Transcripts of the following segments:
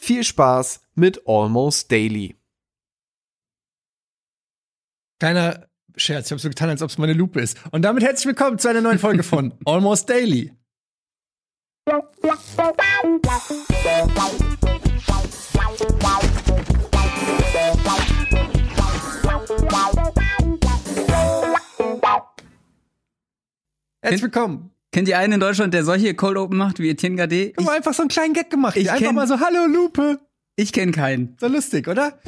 viel Spaß mit Almost Daily. Kleiner Scherz, ich habe so getan, als ob es meine Lupe ist. Und damit herzlich willkommen zu einer neuen Folge von Almost Daily. Herzlich willkommen. Kennt ihr einen in Deutschland, der solche Cold Open macht wie Etienne Gade? Ich habe einfach so einen kleinen Gag gemacht. ich einfach kenn- mal so, hallo Lupe. Ich kenne keinen. So lustig, oder?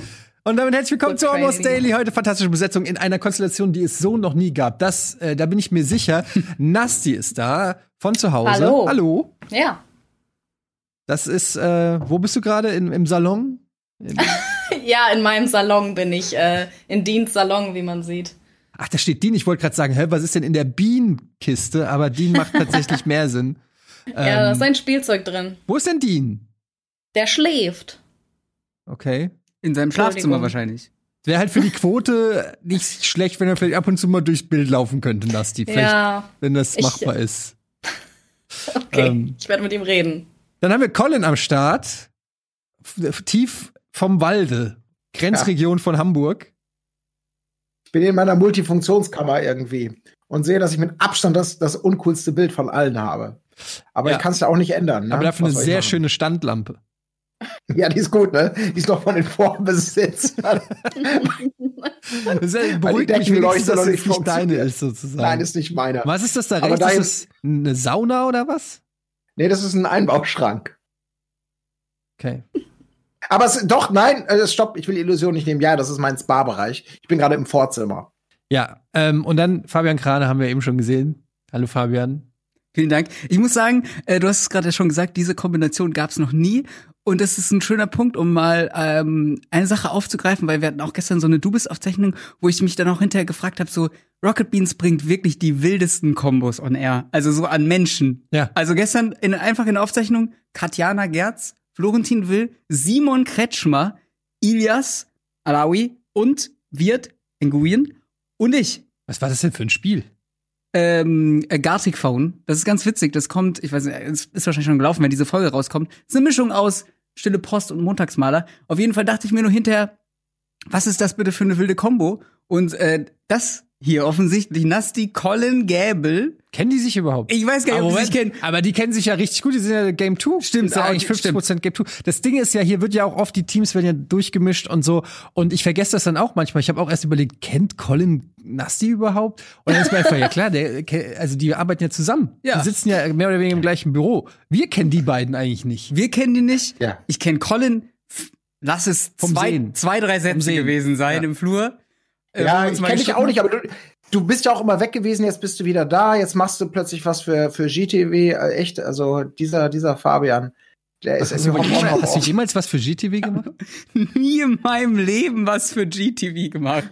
Und damit herzlich willkommen Good zu Almost training. Daily. Heute fantastische Besetzung in einer Konstellation, die es so noch nie gab. Das, äh, da bin ich mir sicher. Nasti ist da von zu Hause. Hallo. Hallo. Ja. Das ist, äh, wo bist du gerade? In- Im Salon? Ja, in meinem Salon bin ich. Äh, in Deans Salon, wie man sieht. Ach, da steht Dean. Ich wollte gerade sagen, hä, was ist denn in der Bienenkiste? Aber Dean macht tatsächlich mehr Sinn. ja, da Ähm, ist ein Spielzeug drin. wo ist denn Dean? Der schläft. Okay. In seinem Schlafzimmer wahrscheinlich. Wäre halt für die Quote nicht schlecht, wenn er vielleicht ab und zu mal durchs Bild laufen könnte, Nasti. Vielleicht, Ja, wenn das Ich- machbar ist. okay. Ähm. ich werde mit ihm reden. Dann haben wir Colin am Start. Tief vom Walde. Grenzregion von Hamburg. Ich bin in meiner Multifunktionskammer irgendwie und sehe, dass ich mit Abstand das, das uncoolste Bild von allen habe. Aber Ja. ich kann es ja auch nicht ändern. Ne? Aber dafür eine Was sehr schöne Standlampe. Ja, die ist gut, ne? Die ist noch von den Vorbesitzern. Das die beruhigt mich wenigstens, dass es nicht deine ist, sozusagen. Nein, ist nicht meine. was ist das da rechts? da ist das eine Sauna oder was? Nee, das ist ein Einbauschrank. Okay. Aber es, doch, nein, äh, stopp, ich will die Illusion nicht nehmen. Ja, das ist mein Spa-Bereich. Ich bin gerade im Vorzimmer. Ja, ähm, und dann Fabian Krane haben wir eben schon gesehen. Hallo Fabian. Vielen Dank. Ich muss sagen, äh, du hast es gerade schon gesagt, diese Kombination gab es noch nie. Und das ist ein schöner Punkt, um mal ähm, eine Sache aufzugreifen, weil wir hatten auch gestern so eine Du bist Aufzeichnung, wo ich mich dann auch hinterher gefragt habe, so Rocket Beans bringt wirklich die wildesten Kombos on Air, also so an Menschen. Ja. Also gestern in, einfach in der Aufzeichnung Katjana Gerz, Florentin Will, Simon Kretschmer, Ilias Alawi und Wirt Nguyen und ich. Was war das denn für ein Spiel? Ähm, äh, Gartic Phone. Das ist ganz witzig. Das kommt, ich weiß nicht, es ist wahrscheinlich schon gelaufen, wenn diese Folge rauskommt. Es ist eine Mischung aus Stille Post und Montagsmaler. Auf jeden Fall dachte ich mir nur hinterher, was ist das bitte für eine wilde Kombo? Und äh, das hier offensichtlich Nasti, Colin, Gäbel. Kennen die sich überhaupt? Ich weiß gar nicht, Aber ob sie sich Moment, kennen. Aber die kennen sich ja richtig gut, die sind ja Game 2. Stimmt, ist ja ah, eigentlich okay, 50% Game 2. Das Ding ist ja, hier wird ja auch oft, die Teams werden ja durchgemischt und so. Und ich vergesse das dann auch manchmal. Ich habe auch erst überlegt, kennt Colin Nasty überhaupt? Und dann ist mir einfach, ja klar, der, also die arbeiten ja zusammen. Ja. Die sitzen ja mehr oder weniger im gleichen Büro. Wir kennen die beiden eigentlich nicht. Wir kennen die nicht. Ja. Ich kenne Colin. Lass es Vom zwei, Sehen. zwei, drei Sätze gewesen sein Ja. im Flur. Äh, Ja, ich kenne dich auch nicht, aber du, du bist ja auch immer weg gewesen, jetzt bist du wieder da, jetzt machst du plötzlich was für, für GTW. Äh, echt, also dieser, dieser Fabian, der ist Hast du, irgendwie jemals, hast du jemals was für GTV gemacht? nie in meinem Leben was für GTV gemacht.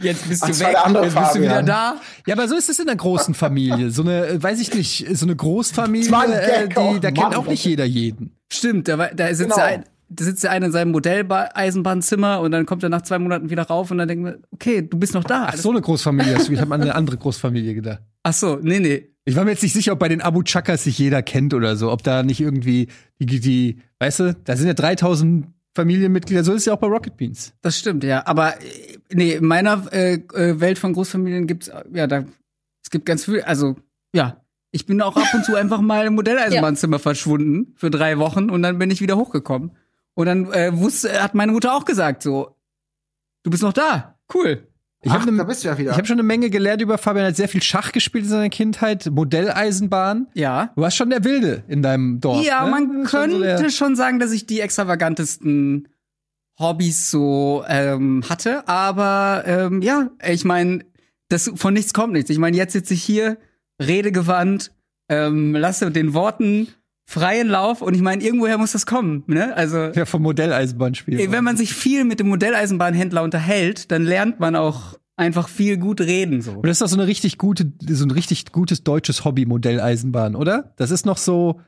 Jetzt bist Ach, du war weg, jetzt bist du wieder Fabian. da. Ja, aber so ist es in einer großen Familie. So eine, äh, weiß ich nicht, so eine Großfamilie, äh, die, da kennt Mann, auch nicht jeder jeden. Stimmt, da, da sitzt Genau. ein, da sitzt der eine in seinem Modelleisenbahnzimmer und dann kommt er nach zwei Monaten wieder rauf und dann denkt man, okay, du bist noch da. Ach, so eine Großfamilie hast du. Ich habe an eine andere Großfamilie gedacht. Ach so, nee, nee. Ich war mir jetzt nicht sicher, ob bei den Abu Chakas sich jeder kennt oder so, ob da nicht irgendwie die, die weißt du, da sind ja 3000 Familienmitglieder, so ist es ja auch bei Rocket Beans. Das stimmt, ja. Aber nee, in meiner äh, äh, Welt von Großfamilien gibt's ja da es gibt ganz viel, also ja, ich bin auch ab und zu einfach mal im Modelleisenbahnzimmer verschwunden für drei Wochen und dann bin ich wieder hochgekommen. Und dann äh, wusste, hat meine Mutter auch gesagt so, du bist noch da, cool. Ich habe ne, ja hab schon eine Menge gelernt über Fabian, er hat sehr viel Schach gespielt in seiner Kindheit, Modelleisenbahn. Ja. Du warst schon der Wilde in deinem Dorf. Ja, ne? man ist schon so könnte der- schon sagen, dass ich die extravagantesten Hobbys so ähm, hatte. Aber ähm, ja, ich meine, das von nichts kommt nichts. Ich meine, jetzt sitze ich hier, redegewandt, ähm, lasse den Worten freien Lauf und ich meine, irgendwoher muss das kommen, ne? Also Ja, vom Modelleisenbahnspiel. Wenn man sich viel mit dem Modelleisenbahnhändler unterhält, dann lernt man auch einfach viel gut reden so. Und das ist doch so eine richtig gute, so ein richtig gutes deutsches Hobby, Modelleisenbahn, oder? Das ist noch so,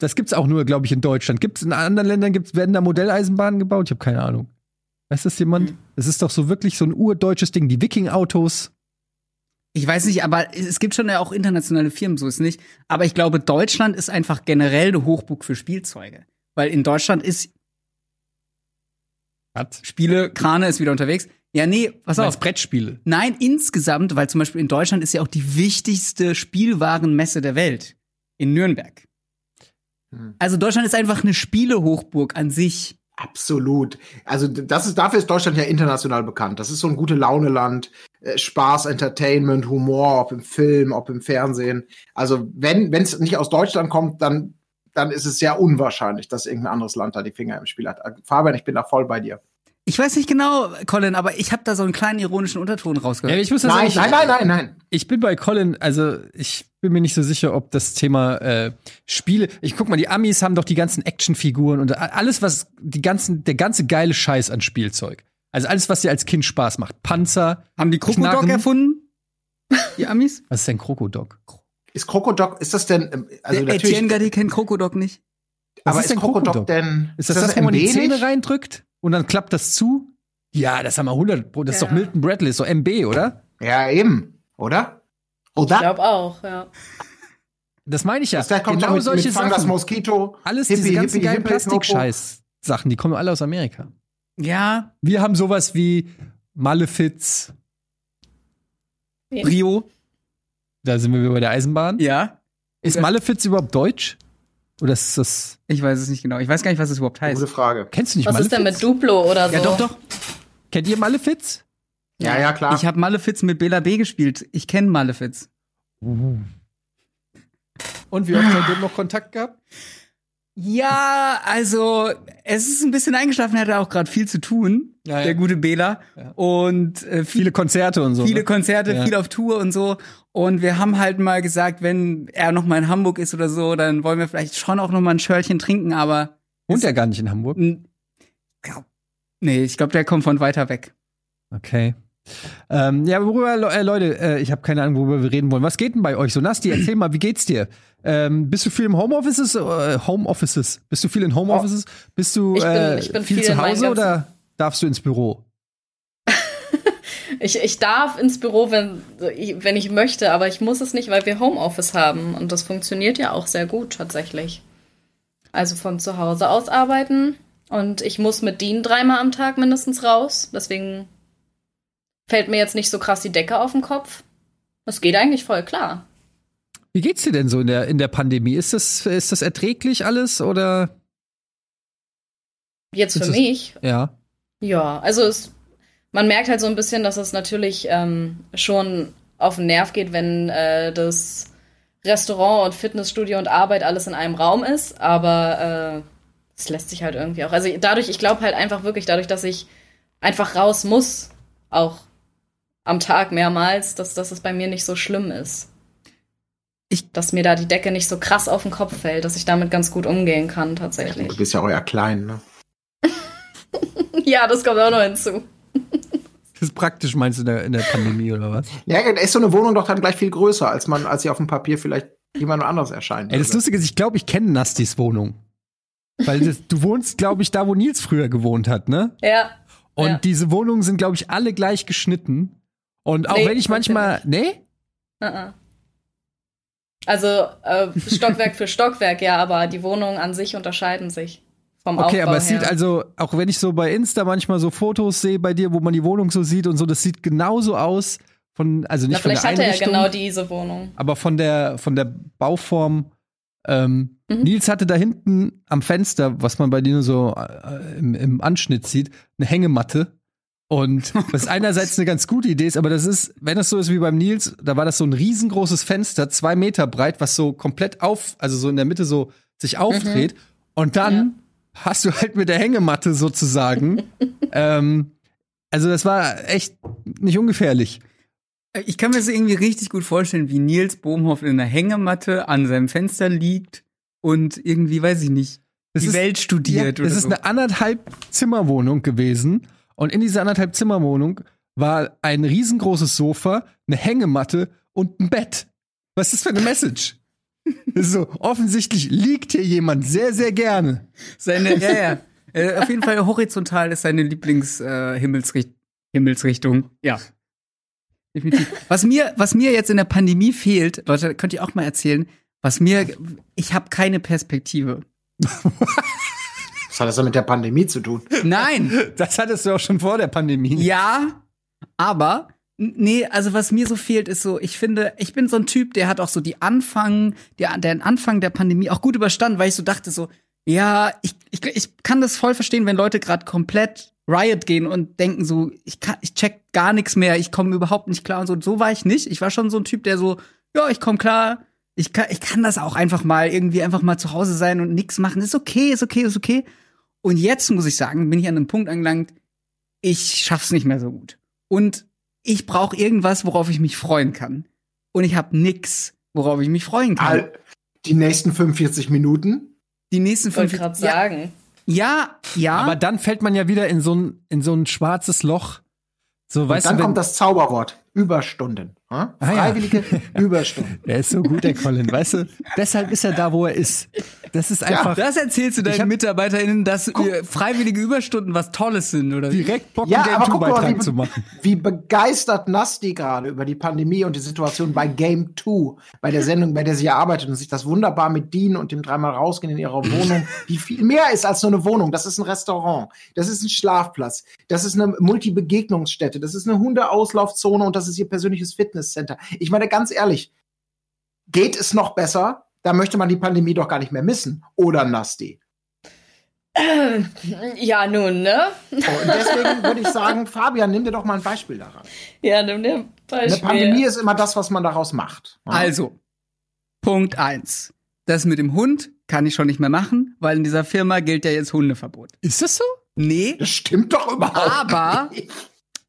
das gibt's auch nur, glaube ich, in Deutschland. Gibt's in anderen Ländern, gibt's, werden da Modelleisenbahnen gebaut? Ich habe keine Ahnung. Weiß das jemand? Das ist doch so wirklich so ein urdeutsches Ding. Die Viking-Autos. Ich weiß nicht, aber es gibt schon ja auch internationale Firmen, so ist nicht. Aber ich glaube, Deutschland ist einfach generell eine Hochburg für Spielzeuge. Weil in Deutschland ist Was? Spiele, Krane ist wieder unterwegs. Ja, nee, pass Was auf. Brettspiele. Nein, insgesamt, weil zum Beispiel in Deutschland ist ja auch die wichtigste Spielwarenmesse der Welt. In Nürnberg. Hm. Also Deutschland ist einfach eine Spielehochburg an sich. Absolut. Also das ist dafür ist Deutschland ja international bekannt. Das ist so ein gute Launeland, äh, Spaß, Entertainment, Humor, ob im Film, ob im Fernsehen. Also wenn wenn es nicht aus Deutschland kommt, dann dann ist es sehr unwahrscheinlich, dass irgendein anderes Land da die Finger im Spiel hat. Äh, Fabian, ich bin da voll bei dir. Ich weiß nicht genau, Colin, aber ich habe da so einen kleinen ironischen Unterton Ja, rausgehört. ich muss das Nein, sagen, nein, nein, nein, nein. Ich bin bei Colin, also ich bin mir nicht so sicher, ob das Thema äh, Spiele. Ich guck mal, die Amis haben doch die ganzen Actionfiguren und alles, was die ganzen, der ganze geile Scheiß an Spielzeug. Also alles, was dir als Kind Spaß macht. Panzer. Haben die Krokodok erfunden? Die Amis? Was ist denn Krokodok? Ist Krokodok, ist das denn, ähm, also Der natürlich, Etienne Gadi kennt Krokodok nicht. Was aber ist ist denn Krokodok Krokodok? denn, Ist das das, wo man die MB Zähne reindrückt und dann klappt das zu? Ja, das haben wir 100. Pro- Das ist Ja. doch Milton Bradley, ist doch MB, oder? Ja, eben, oder? Ich Oder? glaube auch, ja. Das meine ich ja. Da kommt genau mit, solche mit Fang das Sachen. Moskito. Alles Hippie, diese ganzen Hippie, geilen Plastikscheiß-Sachen, die kommen alle aus Amerika. Ja, Wir haben sowas wie Malefiz, Brio. da sind wir wieder bei der Eisenbahn. Ja. Ist Malefiz überhaupt deutsch? Oder ist das. Ich weiß es nicht genau. Ich weiß gar nicht, was es überhaupt heißt. Gute Frage. Kennst du nicht Was ist Malefiz? denn mit Duplo oder so? Ja, doch, doch. Kennt ihr Malefiz? Ja, ja, klar. Ich habe Malefiz mit Bela B gespielt. Ich kenne Malefiz. Und wie oft seitdem noch Kontakt gehabt? Ja, also es ist ein bisschen eingeschlafen, er hatte auch gerade viel zu tun, Ja, ja. der gute Bela. Ja. Und äh, viel, Viele Konzerte und so. viele ne? Konzerte, Ja. viel auf Tour und so. Und wir haben halt mal gesagt, wenn er noch mal in Hamburg ist oder so, dann wollen wir vielleicht schon auch noch mal ein Schörlchen trinken, aber Wohnt er gar nicht in Hamburg? glaub- nee, ich glaube, der kommt von weiter weg. Okay. Ähm, ja, worüber, äh, Leute, äh, ich habe keine Ahnung, worüber wir reden wollen. Was geht denn bei euch so? Nasti, erzähl mal, wie geht's dir? Ähm, bist du viel im Homeoffices? Äh, Homeoffices? Bist du viel in Homeoffices? Bist du Ich bin- äh, ich bin viel, viel zu Hause oder darfst du ins Büro? Ich, ich darf ins Büro, wenn, wenn ich möchte, aber ich muss es nicht, weil wir Homeoffice haben. Und das funktioniert ja auch sehr gut tatsächlich. Also von zu Hause aus arbeiten. Und ich muss mit Dean dreimal am Tag mindestens raus. Deswegen fällt mir jetzt nicht so krass die Decke auf den Kopf. Das geht eigentlich voll klar. Wie geht's dir denn so in der, in der Pandemie? Ist das, ist das erträglich alles oder? Jetzt für mich, Ja. Ja, also es, man merkt halt so ein bisschen, dass es natürlich ähm, schon auf den Nerv geht, wenn äh, das Restaurant und Fitnessstudio und Arbeit alles in einem Raum ist, aber äh, es lässt sich halt irgendwie auch. Also dadurch, ich glaube halt einfach wirklich, dadurch, dass ich einfach raus muss, auch am Tag mehrmals, dass, dass es bei mir nicht so schlimm ist. Ich- dass mir da die Decke nicht so krass auf den Kopf fällt, dass ich damit ganz gut umgehen kann, Du tatsächlich. bist ja auch eher klein, ne? Ja, das kommt auch noch hinzu. Das ist praktisch, meinst du, in der, in der Pandemie oder was? Ja, da ist so eine Wohnung doch dann gleich viel größer, als man, als sie auf dem Papier vielleicht jemand anderes erscheint. Ey, das Lustige ist, ich glaube, ich kenne Nastis Wohnung. Weil das, du wohnst, glaube ich, da, wo Nils früher gewohnt hat, ne? Ja. Und Ja. diese Wohnungen sind, glaube ich, alle gleich geschnitten. Und auch Nee, wenn ich manchmal. Nee? Uh-uh. Also äh, Stockwerk für Stockwerk, ja, aber die Wohnungen an sich unterscheiden sich vom Okay, Aufbau aber es her. sieht also, auch wenn ich so bei Insta manchmal so Fotos sehe bei dir, wo man die Wohnung so sieht und so, das sieht genauso aus von, also nicht Na, von der vielleicht hat er ja Einrichtung, genau diese Wohnung. aber von der, von der Bauform. Ähm, Mhm. Nils hatte da hinten am Fenster, was man bei dir nur so äh, im, im Anschnitt sieht, eine Hängematte. Und was einerseits eine ganz gute Idee ist, aber das ist, wenn es so ist wie beim Nils, da war das so ein riesengroßes Fenster, zwei Meter breit, was so komplett auf, also so in der Mitte so sich aufdreht. Und dann hast du halt mit der Hängematte sozusagen. ähm, also das war echt nicht ungefährlich. Ich kann mir das irgendwie richtig gut vorstellen, wie Nils Bohmhoff in einer Hängematte an seinem Fenster liegt und irgendwie, weiß ich nicht, Das die ist- Welt studiert Ja, das ist so. eine anderthalb Zimmerwohnung gewesen. Und in dieser anderthalb Zimmerwohnung war ein riesengroßes Sofa, eine Hängematte und ein Bett. Was ist das für eine Message? So, offensichtlich liegt hier jemand sehr, sehr gerne. Seine, ja, ja. Äh, auf jeden Fall horizontal ist seine Lieblings-Himmelsrichtung. Äh, Himmelsrichtung. Ja. Definitiv. Was mir, was mir jetzt in der Pandemie fehlt, Leute, könnt ihr auch mal erzählen, was mir, ich habe keine Perspektive. Was hat das denn mit der Pandemie zu tun? Nein, Das hattest du auch schon vor der Pandemie. ja, aber nee, also was mir so fehlt, ist so, ich finde, ich bin so ein Typ, der hat auch so die Anfang, der, den Anfang der Pandemie auch gut überstanden, weil ich so dachte so, ja, ich, ich, ich kann das voll verstehen, wenn Leute gerade komplett Riot gehen und denken so, ich kann, ich check gar nichts mehr, ich komme überhaupt nicht klar und so. So war ich nicht. Ich war schon so ein Typ, der so, ja, ich komme klar, ich kann, ich kann das auch einfach mal irgendwie einfach mal zu Hause sein und nichts machen. Ist okay, ist okay, ist okay. Und jetzt muss ich sagen, bin ich an einem Punkt angelangt, ich schaff's nicht mehr so gut. Und ich brauche irgendwas, worauf ich mich freuen kann. Und ich habe nix, worauf ich mich freuen kann. All- Die nächsten 45 Minuten. Die nächsten Ich wollte fünf gerade ja, sagen. ja, ja. Aber dann fällt man ja wieder in so ein, in so ein schwarzes Loch. So, Und weißt dann du, wenn, kommt das Zauberwort. Überstunden. Ha? Ah, ja. Freiwillige Überstunden. der ist so gut, der Colin, weißt du? Deshalb ist er da, wo er ist. Das ist einfach das erzählst du deinen hab- MitarbeiterInnen, dass freiwillige Überstunden was Tolles sind, oder direkt Bock, Ja, einen Game aber 2 guck mal, Beitrag wie, zu machen. wie begeistert Nasti gerade über die Pandemie und die Situation bei Game 2, bei der Sendung, bei der sie arbeitet und sich das wunderbar mit Dean und dem dreimal rausgehen in ihrer Wohnung, die viel mehr ist als nur eine Wohnung. Das ist ein Restaurant, das ist ein Schlafplatz, das ist eine Multibegegnungsstätte, das ist eine Hundeauslaufzone und das ist ihr persönliches Fitnesscenter. Ich meine, ganz ehrlich, geht es noch besser? Da möchte man die Pandemie doch gar nicht mehr missen. Oder Nasti? Ja, nun, ne? Oh, und deswegen würde ich sagen, Fabian, nimm dir doch mal ein Beispiel daran. Ja, nimm dir ein Eine Beispiel. Pandemie ist immer das, was man daraus macht. Also, Punkt eins. Das mit dem Hund kann ich schon nicht mehr machen, weil in dieser Firma gilt ja jetzt Hundeverbot. Ist das so? Nee, Das stimmt doch überhaupt aber, nicht.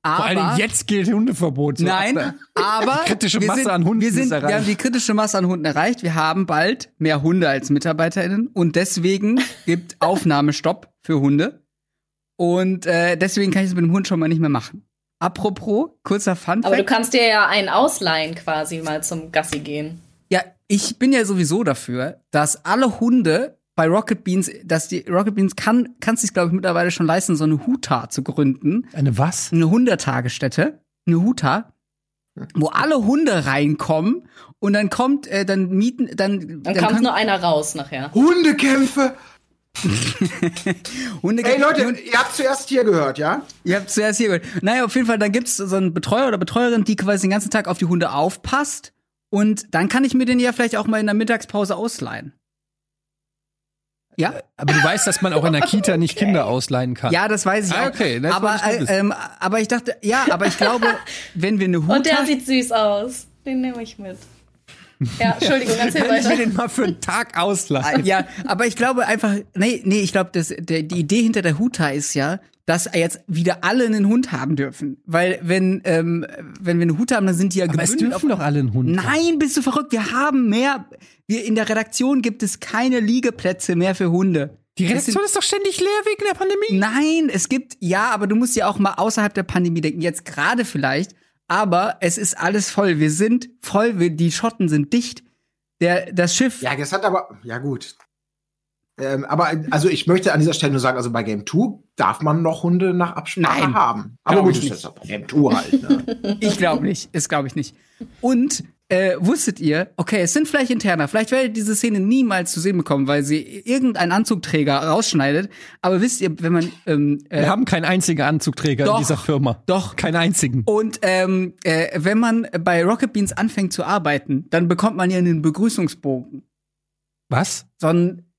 Vor allen Dingen aber, jetzt gilt Hundeverbot. So nein, ab- aber Die kritische wir Masse sind, an Hunden wir, sind, ist wir haben die kritische Masse an Hunden erreicht. Wir haben bald mehr Hunde als MitarbeiterInnen und deswegen gibt Aufnahmestopp für Hunde. Und äh, deswegen kann ich es mit dem Hund schon mal nicht mehr machen. Apropos, kurzer Fun Aber du kannst dir ja einen ausleihen, quasi mal zum Gassi gehen. Ja, ich bin ja sowieso dafür, dass alle Hunde bei Rocket Beans, dass die Rocket Beans kann, kannst sich glaube ich mittlerweile schon leisten, so eine Huta zu gründen, Eine was? eine Hundetagesstätte, eine Huta, wo alle Hunde reinkommen und dann kommt, äh, dann mieten, dann, Dann, kommt können nur einer raus nachher. Hundekämpfe. Hunde. Ey Leute, ihr habt zuerst hier gehört, ja? Ihr habt zuerst hier gehört. Naja, auf jeden Fall, dann gibt's so einen Betreuer oder Betreuerin, die quasi den ganzen Tag auf die Hunde aufpasst. Und dann kann ich mir den ja vielleicht auch mal in der Mittagspause ausleihen. Ja? Aber du weißt, dass man auch in der Kita nicht Kinder ausleihen kann. Ja, das weiß ich Ah, auch. okay, das aber, ich äh, ähm, aber ich dachte, ja, aber ich glaube, wenn wir eine Huta... Und der sieht süß aus. Den nehme ich mit. Ja, Entschuldigung, erzähl Kann ich mir weiter. den mal für einen Tag ausleihen? ja, aber ich glaube einfach, nee, nee, ich glaube, das, der, die Idee hinter der Huta ist ja, dass jetzt wieder alle einen Hund haben dürfen. Weil wenn, ähm, wenn wir eine Huta haben, dann sind die ja Aber es dürfen doch alle einen Hund. Nein, bist du verrückt? Wir haben mehr. Wir in der Redaktion gibt es keine Liegeplätze mehr für Hunde. Die Redaktion ist doch ständig leer wegen der Pandemie. Nein, es gibt ja, aber du musst ja auch mal außerhalb der Pandemie denken. Jetzt gerade vielleicht, aber es ist alles voll. Wir sind voll. Wir, die Schotten sind dicht. Der, das Schiff. Ja, das hat aber, ja gut. Ähm, aber also ich möchte an dieser Stelle nur sagen, also bei Game 2 darf man noch Hunde nach Absprache Nein, haben. Aber gut, ich das bei Game 2 halt. Ne? Ich glaube nicht. Ist glaube ich nicht. Und äh, wusstet ihr, okay, es sind vielleicht interner, vielleicht werdet ihr diese Szene niemals zu sehen bekommen, weil sie irgendein Anzugträger rausschneidet. Aber wisst ihr, wenn man ähm, äh, Wir haben keinen einzigen Anzugträger Doch. in dieser Firma. Doch. Keinen einzigen. Und ähm, äh, wenn man bei Rocket Beans anfängt zu arbeiten, dann bekommt man ja einen Begrüßungsbogen. Was? So einen,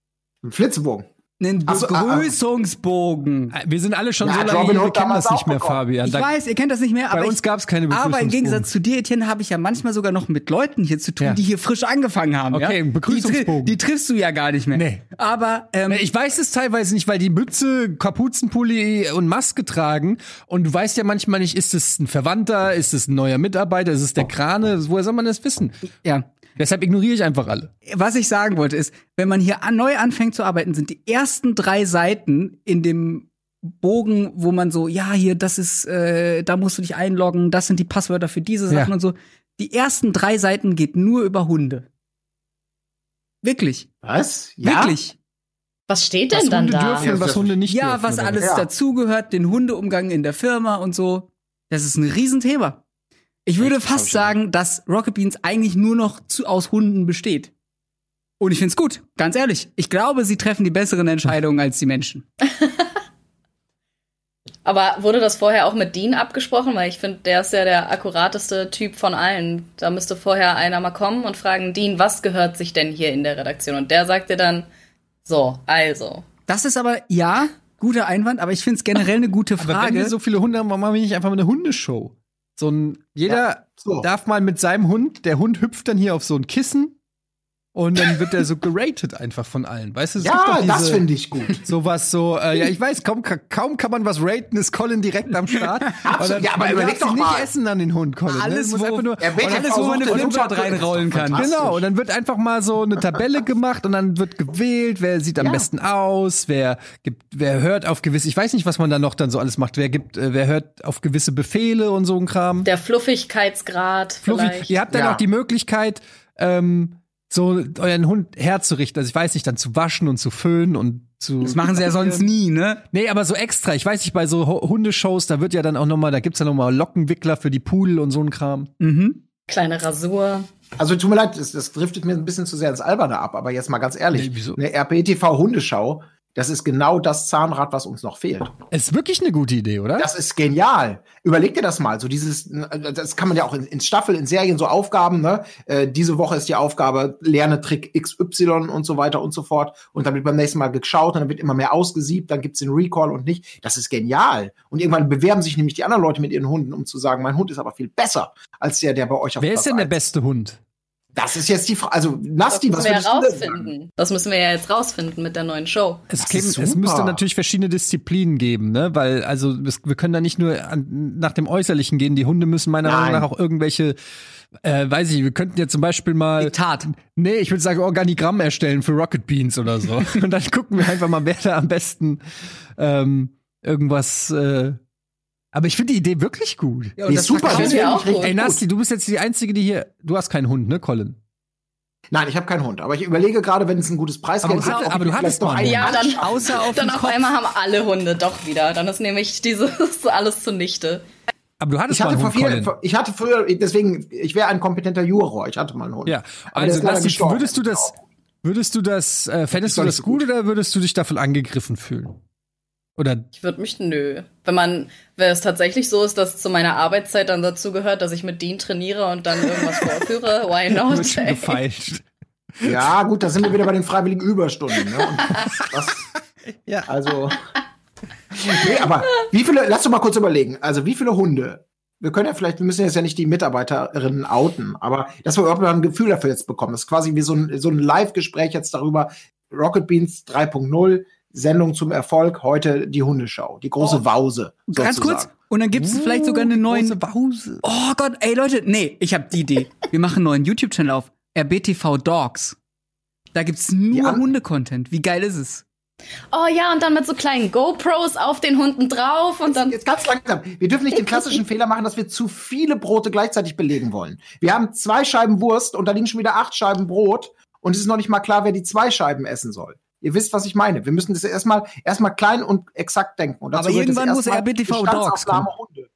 Ein Flitzebogen. Einen Ach so, ah, ah. Äh, Begrüßungsbogen. Wir sind alle schon Ja, so lange hier, wir kennen das nicht mehr, bekommen. Fabian. Ich Da- weiß, ihr kennt das nicht mehr, aber bei uns ich, gab es keine aber im Begrüßungsbogen. Gegensatz zu dir, Etienne, habe ich ja manchmal sogar noch mit Leuten hier zu tun, Ja. die hier frisch angefangen haben. Okay, ja? ein Begrüßungsbogen. Die, die triffst du ja gar nicht mehr. Nee. Aber ähm, Ich weiß es teilweise nicht, weil die Mütze, Kapuzenpulli und Maske tragen. Und du weißt ja manchmal nicht, ist es ein Verwandter, ist es ein neuer Mitarbeiter, ist es der Krane? Woher soll man das wissen? ja. Deshalb ignoriere ich einfach alle. Was ich sagen wollte ist, wenn man hier an, neu anfängt zu arbeiten, sind die ersten drei Seiten in dem Bogen, wo man so, ja, hier, das ist, äh, da musst du dich einloggen, das sind die Passwörter für diese Sachen Ja. und so. Die ersten drei Seiten geht nur über Hunde. Wirklich, Was? Ja? wirklich. Was steht Was denn dann Hunde da? dürfen und was Hunde nicht Ja, dürfen. was oder alles Ja. dazugehört, den Hundeumgang in der Firma und so. Das ist ein Riesenthema. Ich würde fast sagen, dass Rocket Beans eigentlich nur noch zu, aus Hunden besteht. Und ich find's gut, ganz ehrlich. Ich glaube, sie treffen die besseren Entscheidungen als die Menschen. Aber wurde das vorher auch mit Dean abgesprochen? Weil ich finde, der ist ja der akkurateste Typ von allen. Da müsste vorher einer mal kommen und fragen, Dean, was gehört sich denn hier in der Redaktion? Und der sagt dir dann, so, also. Das ist aber, ja, guter Einwand, aber ich find's generell eine gute Aber wenn Frage. wir so viele Hunde haben, warum machen wir nicht einfach mal eine Hundeshow? So ein, jeder Ja, so. darf mal mit seinem Hund, der Hund hüpft dann hier auf so ein Kissen und dann wird der so geratet einfach von allen. Weißt du, es gibt Ja, doch das diese- finde ich gut. Sowas so, äh, ja, ich weiß, kaum, kaum kann man was raten, ist Colin direkt am Start. Absolut, dann- ja, aber überleg doch sie mal. nicht essen an den Hund, Colin. Alles, ne? Du musst wo- einfach nur, alles, wo man eine Flipchart reinrollen kann. Genau, und dann wird einfach mal so eine Tabelle gemacht und dann wird gewählt, wer sieht am Ja. besten aus, wer gibt, wer hört auf gewisse, ich weiß nicht, was man da noch dann so alles macht, wer gibt, äh, wer hört auf gewisse Befehle und so ein Kram. Der Fluffigkeitsgrad Fluffy, vielleicht. ihr habt dann Ja. auch die Möglichkeit, ähm, so euren Hund herzurichten, also ich weiß nicht, dann zu waschen und zu föhnen und zu. das machen sie ja sonst nie, ne? Nee, aber so extra. Ich weiß nicht, bei so Ho- Hundeshows, da wird ja dann auch noch mal, da gibt's ja noch mal Lockenwickler für die Pudel und so ein Kram. Mhm. Kleine Rasur. Also tut mir leid, das, das driftet mir ein bisschen zu sehr ins Alberne ab, aber jetzt mal ganz ehrlich, Nee, wieso? eine RPTV-Hundeschau, das ist genau das Zahnrad, was uns noch fehlt. Ist wirklich eine gute Idee, oder? Das ist genial. Überleg dir das mal. So dieses, das kann man ja auch in, in Staffel, in Serien so Aufgaben. Ne? Äh, diese Woche ist die Aufgabe lerne Trick XY und so weiter und so fort. Und dann wird beim nächsten Mal geschaut und dann wird immer mehr ausgesiebt. Dann gibt's den Recall und nicht. Das ist genial. Und irgendwann bewerben sich nämlich die anderen Leute mit ihren Hunden, um zu sagen, mein Hund ist aber viel besser als der, der bei euch auf Wer Platz ist denn der beste Hund? Das ist jetzt die Frage. Also Das Nasti, müssen was wir rausfinden. Das müssen wir ja jetzt rausfinden mit der neuen Show. Es, käme, es müsste natürlich verschiedene Disziplinen geben, ne? Weil, also es, wir können da nicht nur an, nach dem Äußerlichen gehen. Die Hunde müssen meiner Nein. Meinung nach auch irgendwelche, äh, weiß ich, wir könnten ja zum Beispiel mal. Diktat. Nee, ich würde sagen, Organigramm erstellen für Rocket Beans oder so. Und dann gucken wir einfach mal, wer da am besten ähm, irgendwas. Äh aber ich finde die Idee wirklich gut. Ja, Die ist super. finde auch gut. Ey. Nasti, du bist jetzt die Einzige, die hier. Du hast keinen Hund, ne, Colin? Nein, ich habe keinen Hund. Aber ich überlege gerade, wenn es ein gutes Preisgeld Aber ob aber ich du hattest mal einen. Ja, dann, Außer auf dann auf Kopf. einmal haben alle Hunde doch wieder. Dann ist nämlich dieses alles zunichte. Aber du hattest Ich hatte, mal einen vor Hund, viel, Colin. ich hatte früher, deswegen, ich wäre ein kompetenter Juror. Ich hatte mal einen Hund. Ja, Aber also ist Nasti, würdest du das, würdest du das, äh, fändest Ist du doch das gut gut. oder würdest du dich davon angegriffen fühlen? Oder Ich würde mich, nö. Wenn man, wenn es tatsächlich so ist, dass zu meiner Arbeitszeit dann dazu gehört, dass ich mit Dean trainiere und dann irgendwas vorführe, why not? gefeilscht? Ja, gut, da sind wir wieder bei den freiwilligen Überstunden. Ne? Das, Ja. also. Nee, aber wie viele, lass doch mal kurz überlegen. Also, wie viele Hunde? Wir können ja vielleicht, wir müssen jetzt ja nicht die Mitarbeiterinnen outen, aber dass wir überhaupt mal ein Gefühl dafür jetzt bekommen. Das ist quasi wie so ein, so ein Live-Gespräch jetzt darüber. Rocket Beans 3.0, Sendung zum Erfolg, heute die Hundeschau, die große Wause. Ganz sozusagen. kurz. Und dann gibt's vielleicht sogar einen neuen. Große Pause. Oh Gott, ey Leute, nee, ich habe die Idee. Wir machen einen neuen YouTube-Channel auf. RBTV Dogs. Da gibt's nur. Hunde-Content. Wie geil ist es? Oh ja, und dann mit so kleinen GoPros auf den Hunden drauf und dann. Jetzt ganz langsam. Wir dürfen nicht den klassischen Fehler machen, dass wir zu viele Brote gleichzeitig belegen wollen. Wir haben zwei Scheiben Wurst und da liegen schon wieder acht Scheiben Brot und es ist noch nicht mal klar, wer die zwei Scheiben essen soll. Ihr wisst, was ich meine. Wir müssen das erstmal erstmal klein und exakt denken. Und Aber irgendwann muss RBTV Dogs Hunde.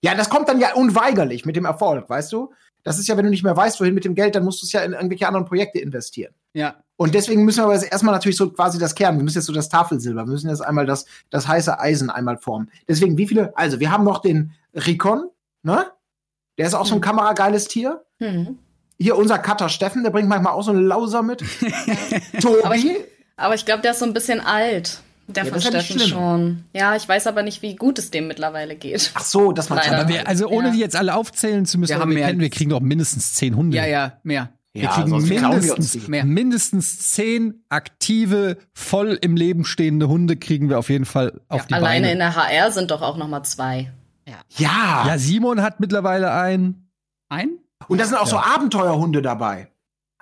Ja, das kommt dann ja unweigerlich mit dem Erfolg, weißt du? Das ist ja, wenn du nicht mehr weißt, wohin mit dem Geld, dann musst du es ja in irgendwelche anderen Projekte investieren. Ja. Und deswegen müssen wir aber erstmal natürlich so quasi das Kern, wir müssen jetzt so das Tafelsilber, wir müssen jetzt einmal das, das heiße Eisen einmal formen. Deswegen, wie viele, also wir haben noch den Rikon, ne? Der ist auch so ein kamerageiles Tier. Hm. Hier unser Cutter Steffen, der bringt manchmal auch so eine Lauser mit. Tobi, Aber ich- glaube, der ist so ein bisschen alt. Der Ja, von ja Steffen schon. Ja, ich weiß aber nicht, wie gut es dem mittlerweile geht. ach so, das. Leider. Aber wir, also ohne Ja. die jetzt alle aufzählen zu müssen, Wir haben wir, kennen, wir kriegen doch mindestens zehn Hunde. Ja, ja, mehr. Wir Ja, kriegen klauen wir uns mindestens, mindestens zehn aktive, voll im Leben stehende Hunde kriegen wir auf jeden Fall auf die Alleine Beine. in der HR sind doch auch noch mal zwei. Ja. ja, Simon hat mittlerweile einen. Ein? Und da sind auch so Abenteuerhunde dabei.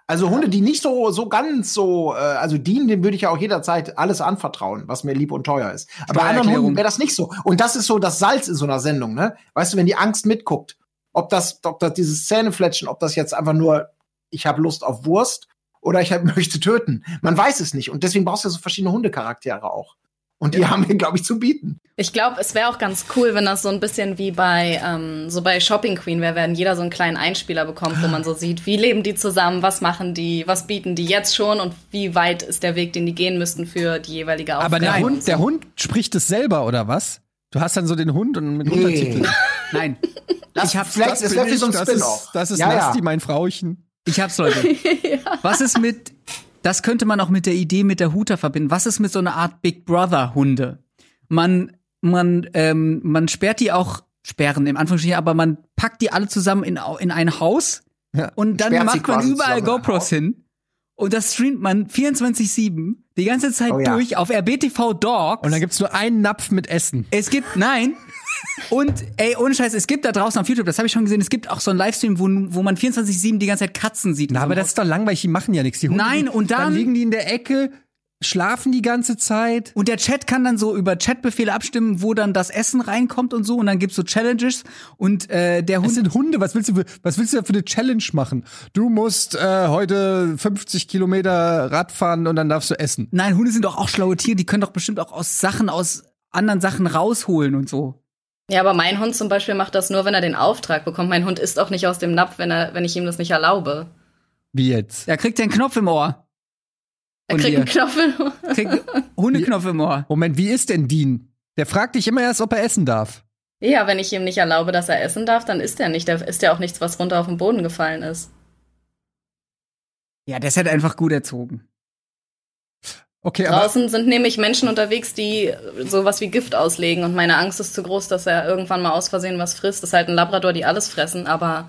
Also Hunde, die nicht so so ganz so, äh, also Dean, dem würde ich ja auch jederzeit alles anvertrauen, was mir lieb und teuer ist. Aber bei anderen Hunden wäre das nicht so. Und das ist so das Salz in so einer Sendung, ne? Weißt du, wenn die Angst mitguckt, ob das, ob das dieses Zähnefletschen, ob das jetzt einfach nur, ich habe Lust auf Wurst oder ich hab, möchte töten. Man weiß es nicht. Und deswegen brauchst du ja so verschiedene Hundecharaktere auch. Und die ja. haben wir, glaube ich, zu bieten. Ich glaube, es wäre auch ganz cool, wenn das so ein bisschen wie bei ähm, so bei Shopping Queen wäre, wenn jeder so einen kleinen Einspieler bekommt, wo man so sieht, wie leben die zusammen, was machen die, was bieten die jetzt schon und wie weit ist der Weg, den die gehen müssten für die jeweilige Aufgabe. Aber der Hund, so. der Hund spricht es selber oder was? Du hast dann so den Hund und mit nee. Untertiteln. Nein. Das, ich hab's, vielleicht, das, das so ein Spin-off. Das ist, das ist ja, Nasty, ja. mein Frauchen. Ich hab's, Leute. ja. Was ist mit, das könnte man auch mit der Idee mit der Huta verbinden. Was ist mit so einer Art Big Brother Hunde? man, man, ähm, man sperrt die auch, sperren im Anführungsstrichen, aber man packt die alle zusammen in, in ein Haus ja, und dann macht man überall GoPros hin. Und das streamt man 24-7 die ganze Zeit oh, ja. durch auf RBTV Dogs. Und dann gibt's nur einen Napf mit Essen. Es gibt, nein. Und ey, ohne Scheiß, es gibt da draußen auf YouTube, das habe ich schon gesehen, es gibt auch so einen Livestream, wo, wo man 24-7 die ganze Zeit Katzen sieht. Na, aber das ist doch langweilig, die machen ja nichts. Die Hunde, Nein, und dann, dann liegen die in der Ecke, schlafen die ganze Zeit. Und der Chat kann dann so über Chatbefehle abstimmen, wo dann das Essen reinkommt und so. Und dann gibt's so Challenges. Und äh, der Hund. Es sind Hunde. Was willst du? Was willst du für eine Challenge machen? Du musst äh, heute 50 Kilometer Rad fahren und dann darfst du essen. Nein, Hunde sind doch auch schlaue Tiere. Die können doch bestimmt auch aus Sachen aus anderen Sachen rausholen und so. Ja, aber mein Hund zum Beispiel macht das nur, wenn er den Auftrag bekommt. Mein Hund isst auch nicht aus dem Napf, wenn er, wenn ich ihm das nicht erlaube. Wie jetzt? Er kriegt den Knopf im Ohr. Er kriegt einen Knopf im Ohr. Kriegt Hundeknopf im Ohr. Moment, wie ist denn Dean? Der fragt dich immer erst, ob er essen darf. Ja, wenn ich ihm nicht erlaube, dass er essen darf, dann isst er nicht. Da ist ja auch nichts, was runter auf den Boden gefallen ist. Ja, der ist halt einfach gut erzogen. Okay, Draußen sind nämlich Menschen unterwegs, die sowas wie Gift auslegen und meine Angst ist zu groß, dass er irgendwann mal aus Versehen was frisst. Das ist halt ein Labrador, die alles fressen, aber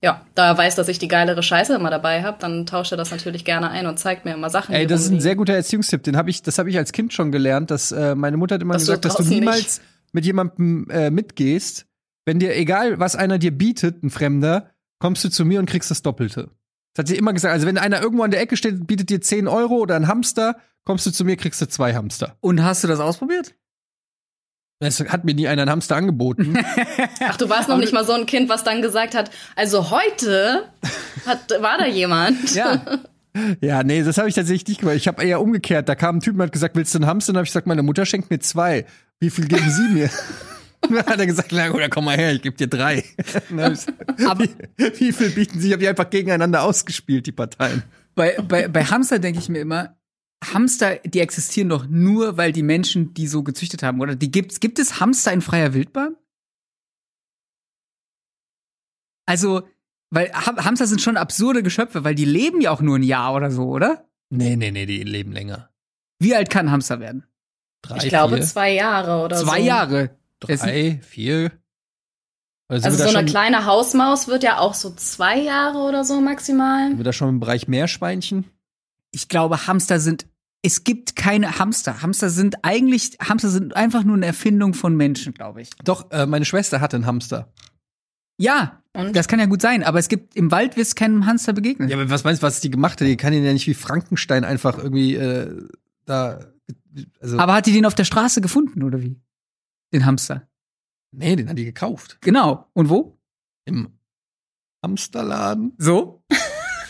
ja, da er weiß, dass ich die geilere Scheiße immer dabei habe, dann tauscht er das natürlich gerne ein und zeigt mir immer Sachen. Ey, das ist ein sehr guter Erziehungstipp. Den habe ich, das habe ich als Kind schon gelernt, dass äh, meine Mutter hat immer das gesagt, dass du niemals nicht. mit jemandem äh, mitgehst, wenn dir egal was einer dir bietet, ein Fremder, kommst du zu mir und kriegst das Doppelte. Das hat sie immer gesagt. Also wenn einer irgendwo an der Ecke steht, bietet dir 10 Euro oder ein Hamster, kommst du zu mir, kriegst du zwei Hamster. Und hast du das ausprobiert? Es hat mir nie einer einen Hamster angeboten. Ach, du warst noch nicht mal so ein Kind, was dann gesagt hat, also heute hat, war da jemand. Ja. Ja, nee, das habe ich tatsächlich nicht gemacht. Ich habe eher umgekehrt. Da kam ein Typ und hat gesagt, willst du einen Hamster? Und habe ich gesagt, meine Mutter schenkt mir zwei. Wie viel geben Sie mir? dann hat er gesagt, na gut, dann komm mal her, ich gebe dir drei. Aber wie, wie viel bieten Sie? Ich habe die einfach gegeneinander ausgespielt, die Parteien. Bei, bei, bei Hamster denke ich mir immer, Hamster, die existieren doch nur, weil die Menschen die so gezüchtet haben, oder? Die gibt's, gibt es Hamster in freier Wildbahn? Also, weil Hamster sind schon absurde Geschöpfe, weil die leben ja auch nur ein Jahr oder so, oder? Nee, nee, nee, die leben länger. Wie alt kann ein Hamster werden? Drei, ich glaube vier. zwei Jahre oder zwei so. Zwei Jahre. Drei, vier. Also, also so eine kleine Hausmaus wird ja auch so zwei Jahre oder so maximal. Sind wir da schon im Bereich Meerschweinchen? Ich glaube, Hamster sind es gibt keine Hamster. Hamster sind eigentlich, Hamster sind einfach nur eine Erfindung von Menschen, glaube ich. Doch, äh, meine Schwester hatte einen Hamster. Ja, und? das kann ja gut sein, aber es gibt im Wald wirst keinem Hamster begegnen. Ja, aber was meinst du, was die gemacht hat? Die kann ihn ja nicht wie Frankenstein einfach irgendwie äh, da. Also aber hat die den auf der Straße gefunden, oder wie? Den Hamster? Nee, den hat die gekauft. Genau. Und wo? Im Hamsterladen. So?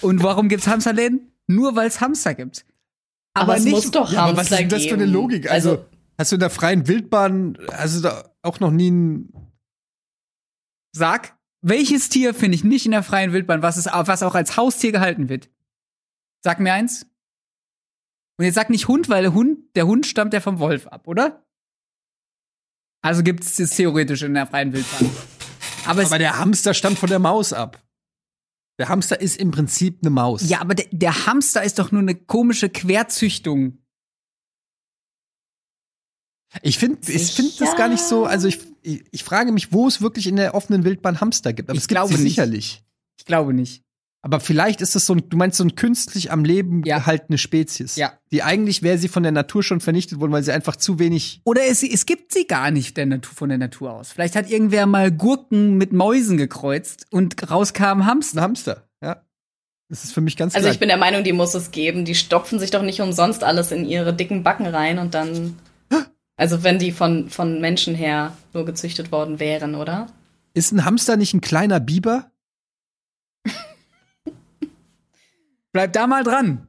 Und warum gibt's Hamsterläden? Nur weil es Hamster gibt. Aber, aber es nicht, muss doch ja, aber was ist denn das für eine Logik? Also, also, hast du in der freien Wildbahn, hast du da auch noch nie ein Sag, welches Tier finde ich nicht in der freien Wildbahn, was, ist, was auch als Haustier gehalten wird? Sag mir eins. Und jetzt sag nicht Hund, weil der Hund, der Hund stammt ja vom Wolf ab, oder? Also gibt es das theoretisch in der freien Wildbahn. Aber, aber der Hamster stammt von der Maus ab. Der Hamster ist im Prinzip eine Maus. Ja, aber der, der Hamster ist doch nur eine komische Querzüchtung. Ich finde ich find das gar nicht so, also ich, ich, ich, frage mich, wo es wirklich in der offenen Wildbahn Hamster gibt. Aber ich es glaube nicht. sicherlich. Ich glaube nicht. Aber vielleicht ist es so ein, du meinst so ein künstlich am Leben ja. gehaltene Spezies. Ja. Die eigentlich wäre sie von der Natur schon vernichtet worden, weil sie einfach zu wenig. Oder es, es gibt sie gar nicht der Natur, von der Natur aus. Vielleicht hat irgendwer mal Gurken mit Mäusen gekreuzt und rauskam Hamster. Ein Hamster, ja. Das ist für mich ganz Also klar. ich bin der Meinung, die muss es geben. Die stopfen sich doch nicht umsonst alles in ihre dicken Backen rein und dann. Also wenn die von, von Menschen her nur gezüchtet worden wären, oder? ist ein Hamster nicht ein kleiner Biber? Bleib da mal dran.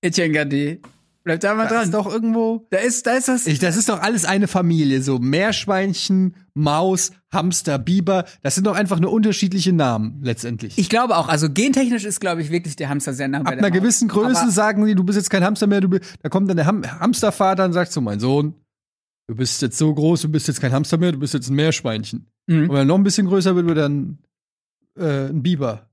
Etienne Gade. Bleib da mal Das dran. ist doch irgendwo. da ist, da ist das. Ich, das ist doch alles eine Familie. So Meerschweinchen, Maus, Hamster, Biber. Das sind doch einfach nur unterschiedliche Namen letztendlich. Ich glaube auch, also gentechnisch ist, glaube ich, wirklich der Hamster sehr nah bei Ab einer gewissen Größe Aber sagen die, du bist jetzt kein Hamster mehr. Du, bi- da kommt dann der Ham Hamstervater und sagt so, mein Sohn, du bist jetzt so groß, du bist jetzt kein Hamster mehr, du bist jetzt ein Meerschweinchen. Mhm. Und wenn er noch ein bisschen größer wird, wird er dann äh, ein Biber.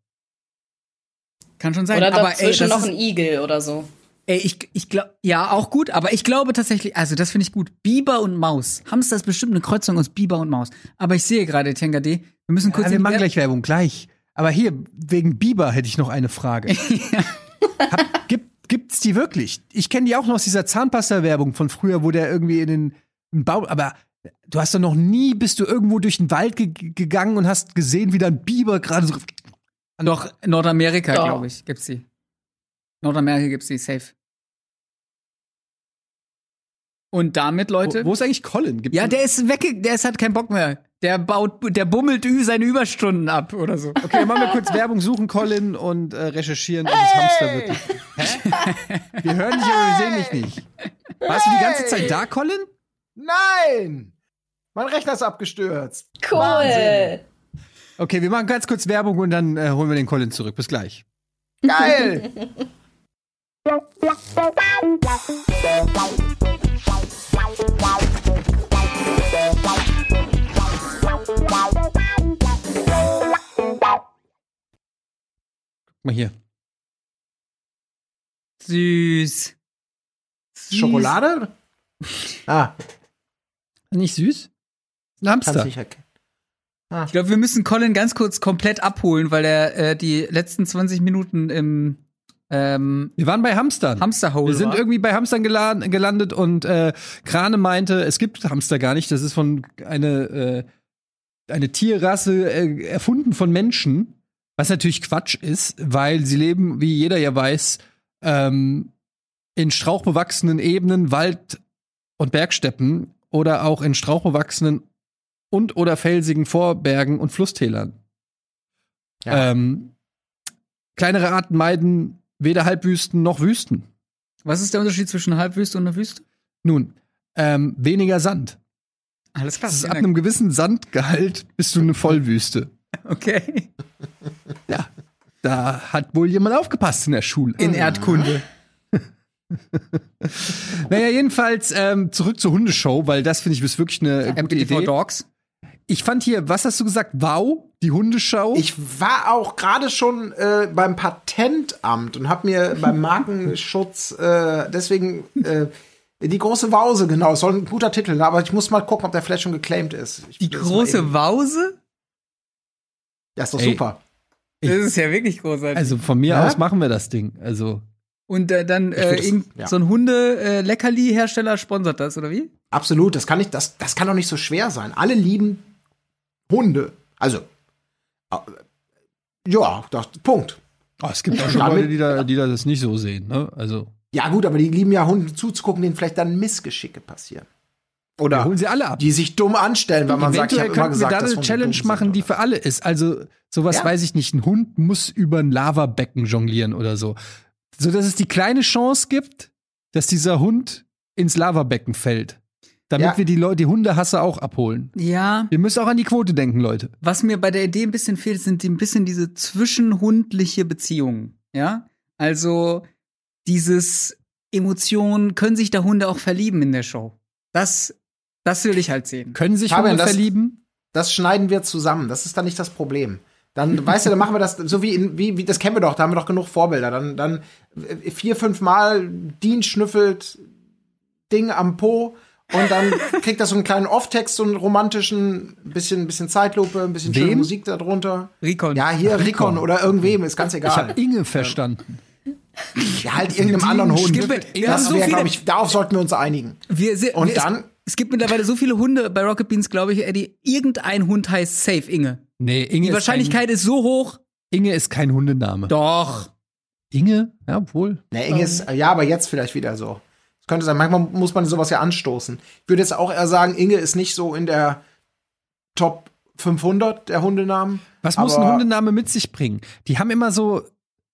Kann schon sein. Oder aber ey, dazwischen das noch ein Igel oder so. ey, ich, ich glaube, ja, auch gut, aber ich glaube tatsächlich, also das finde ich gut. Biber und Maus. Hamster ist bestimmt eine Kreuzung aus Biber und Maus. Aber ich sehe gerade, Etienne Gade, wir müssen kurz Ja, wir machen gleich Werbung, gleich. Aber hier, wegen Biber hätte ich noch eine Frage. Hab, gibt, gibt's die wirklich? Ich kenne die auch noch aus dieser Zahnpasta-Werbung von früher, wo der irgendwie in den im Baum. Aber du hast doch noch nie, bist du irgendwo durch den Wald ge gegangen und hast gesehen, wie da ein Biber gerade so. Doch, Nordamerika, glaube ich, gibt's die. Nordamerika gibt's die, safe. Und damit, Leute. Wo, wo ist eigentlich Colin? Gibt's ja, der ist weg, der ist, hat keinen Bock mehr. Der baut, der bummelt ü seine Überstunden ab oder so. Okay, machen wir kurz Werbung, suchen Colin und äh, recherchieren, ob es Hamster wirklich. Hä? Wir hören dich, aber wir sehen dich nicht. Warst du die ganze Zeit da, Colin? Nein! Mein Rechner ist abgestürzt. Cool. Wahnsinn. Okay, wir machen ganz kurz Werbung und dann äh, holen wir den Colin zurück. Bis gleich. Geil! Guck mal hier. Süß. Schokolade? Ah, Nicht süß? Ein kann Hamster. sich erkennen. Ich glaube, wir müssen Colin ganz kurz komplett abholen, weil er äh, die letzten 20 Minuten im ähm, Wir waren bei Hamstern. Hamsterhole wir sind war. irgendwie bei Hamstern geladen, gelandet und äh, Krane meinte, es gibt Hamster gar nicht. Das ist von eine, äh, eine Tierrasse äh, erfunden von Menschen. Was natürlich Quatsch ist, weil sie leben, wie jeder ja weiß, ähm, in strauchbewachsenen Ebenen, Wald- und Bergsteppen oder auch in strauchbewachsenen und oder felsigen Vorbergen und Flusstälern. Ja. Ähm, kleinere Arten meiden weder Halbwüsten noch Wüsten. Was ist der Unterschied zwischen Halbwüste und einer Wüste? Nun, ähm, weniger Sand. Alles klar. Das ist ab einem gewissen Sandgehalt bist du eine Vollwüste. Okay. Ja, da hat wohl jemand aufgepasst in der Schule. In Erdkunde. Naja, jedenfalls ähm, zurück zur Hundeshow, weil das finde ich ist wirklich eine gute Empathy for Idee. Dogs. Ich fand hier, was hast du gesagt? Wow, die Hundeshow. Ich war auch gerade schon äh, beim Patentamt und habe mir beim Markenschutz äh, deswegen äh, die große Wause, genau, es soll ein guter Titel, aber ich muss mal gucken, ob der vielleicht schon geclaimed ist. Ich Die große Wause? Ja, ist doch Ey. super. Ich- Das ist ja wirklich großartig. also von mir Ja? aus machen wir das Ding. Also Und äh, dann äh, find das- ja. so ein Hunde-Leckerli-Hersteller sponsert das, oder wie? Absolut, das kann nicht, das, das kann doch nicht so schwer sein. Alle lieben Hunde. Also, äh, ja, doch, Punkt. oh, es gibt auch schon Damit- Leute, die da, die da das nicht so sehen. Ne? Also Ja, gut, aber die lieben ja Hunden zuzugucken, denen vielleicht dann Missgeschicke passieren. Oder holen sie alle ab. die sich dumm anstellen, weil man sagt, ich Eventuell habe immer könnten wir gesagt, da eine Challenge machen, die für alle ist. Also sowas Ja. weiß ich nicht. Ein Hund muss über ein Lavabecken jonglieren oder so, so dass es die kleine Chance gibt, dass dieser Hund ins Lavabecken fällt, damit Ja. wir die Leute, die Hundehasser auch abholen. Ja. Wir müssen auch an die Quote denken, Leute. Was mir bei der Idee ein bisschen fehlt, sind die, ein bisschen diese zwischenhundliche Beziehungen. Ja? Also dieses Emotionen, können sich da Hunde auch verlieben in der Show? Das, das will ich halt sehen. Können sich Fabian, Hunde das- verlieben? Das schneiden wir zusammen. Das ist dann nicht das Problem. Dann, weißt du, dann machen wir das so wie, in, wie, wie, das kennen wir doch, da haben wir doch genug Vorbilder. Dann, dann äh, vier, fünf Mal Dean schnüffelt Ding am Po und dann kriegt das so einen kleinen Off-Text, so einen romantischen, bisschen, bisschen Zeitlupe, ein bisschen schöne Wem? Musik darunter. Recon. Ja, hier Rikon oder irgendwem, ist ganz Ich egal. habe Inge verstanden. Ja, halt irgendeinem anderen Hund. Skippe. Wir haben Das so wäre, viele- glaube ich, darauf sollten wir uns einigen. Wir, se- Und wir, dann- Es, es gibt mittlerweile so viele Hunde bei Rocket Beans, glaube ich, Eddie. Irgendein Hund heißt Safe Inge. Nee, Inge Die Wahrscheinlichkeit ist so hoch. Ist kein, Inge ist kein Hundename. Doch. Inge, ja, wohl. Ne, Inge ist, ja, aber jetzt vielleicht wieder so. Es könnte sein, manchmal muss man sowas ja anstoßen. Ich würde jetzt auch eher sagen, Inge ist nicht so in der Top 500 der Hundenamen. Was muss ein Hundename mit sich bringen? Die haben immer so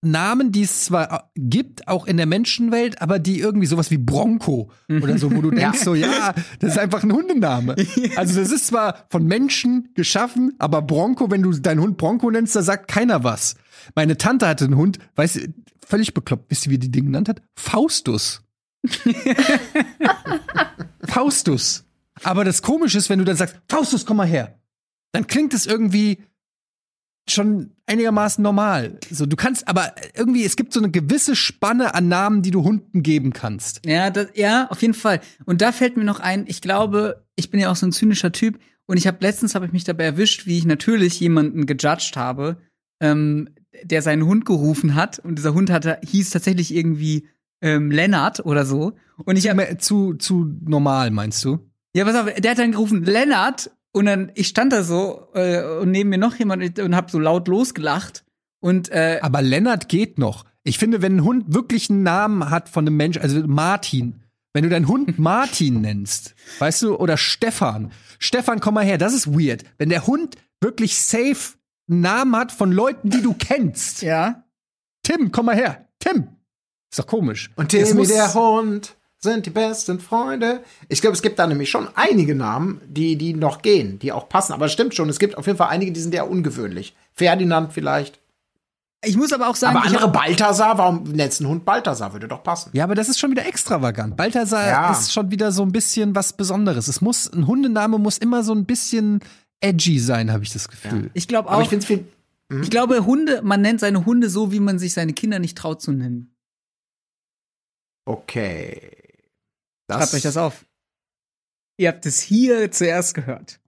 Namen, die es zwar gibt, auch in der Menschenwelt, aber die irgendwie sowas wie Bronco oder so, wo du denkst so, ja, das ist einfach ein Hundename. Also das ist zwar von Menschen geschaffen, aber Bronco, wenn du deinen Hund Bronco nennst, da sagt keiner was. Meine Tante hatte einen Hund, weißt du, völlig bekloppt, wisst ihr, wie die Ding genannt hat? Faustus. Faustus. Aber das Komische ist, wenn du dann sagst, Faustus, komm mal her. Dann klingt es irgendwie schon einigermaßen normal. So, du kannst, aber irgendwie, es gibt so eine gewisse Spanne an Namen, die du Hunden geben kannst. Ja, das, ja, auf jeden Fall. Und da fällt mir noch ein, ich glaube, ich bin ja auch so ein zynischer Typ und ich habe letztens habe ich mich dabei erwischt, wie ich natürlich jemanden gejudged habe, ähm, der seinen Hund gerufen hat und dieser Hund hatte hieß tatsächlich irgendwie ähm, Lennart oder so und ich habe Zu, zu normal, meinst du? ja, pass auf, der hat dann gerufen Lennart und dann ich stand da so äh, und neben mir noch jemand und hab so laut losgelacht und äh, Aber Lennart geht noch. Ich finde, wenn ein Hund wirklich einen Namen hat von einem Mensch, also Martin, wenn du deinen Hund Martin nennst, weißt du, oder Stefan. Stefan, komm mal her, das ist weird. Wenn der Hund wirklich safe einen Namen hat von Leuten, die du kennst. ja, Tim, komm mal her. Tim. Ist doch komisch. Und Timmy der Hund sind die besten Freunde. Ich glaube, es gibt da nämlich schon einige Namen, die, die noch gehen, die auch passen. Aber es stimmt schon, es gibt auf jeden Fall einige, die sind eher ungewöhnlich. Ferdinand vielleicht. ich muss aber auch sagen, Aber ich andere Balthasar, warum nennst du einen Hund Balthasar? Würde doch passen. Ja, aber das ist schon wieder extravagant. Balthasar Ja. ist schon wieder so ein bisschen was Besonderes. Es muss, ein Hundename muss immer so ein bisschen edgy sein, habe ich das Gefühl. ich glaube Aber auch ich finde es viel. Ich glaube, Hunde, man nennt seine Hunde so, wie man sich seine Kinder nicht traut zu nennen. Okay. Schreibt euch das auf. Ihr habt es hier zuerst gehört.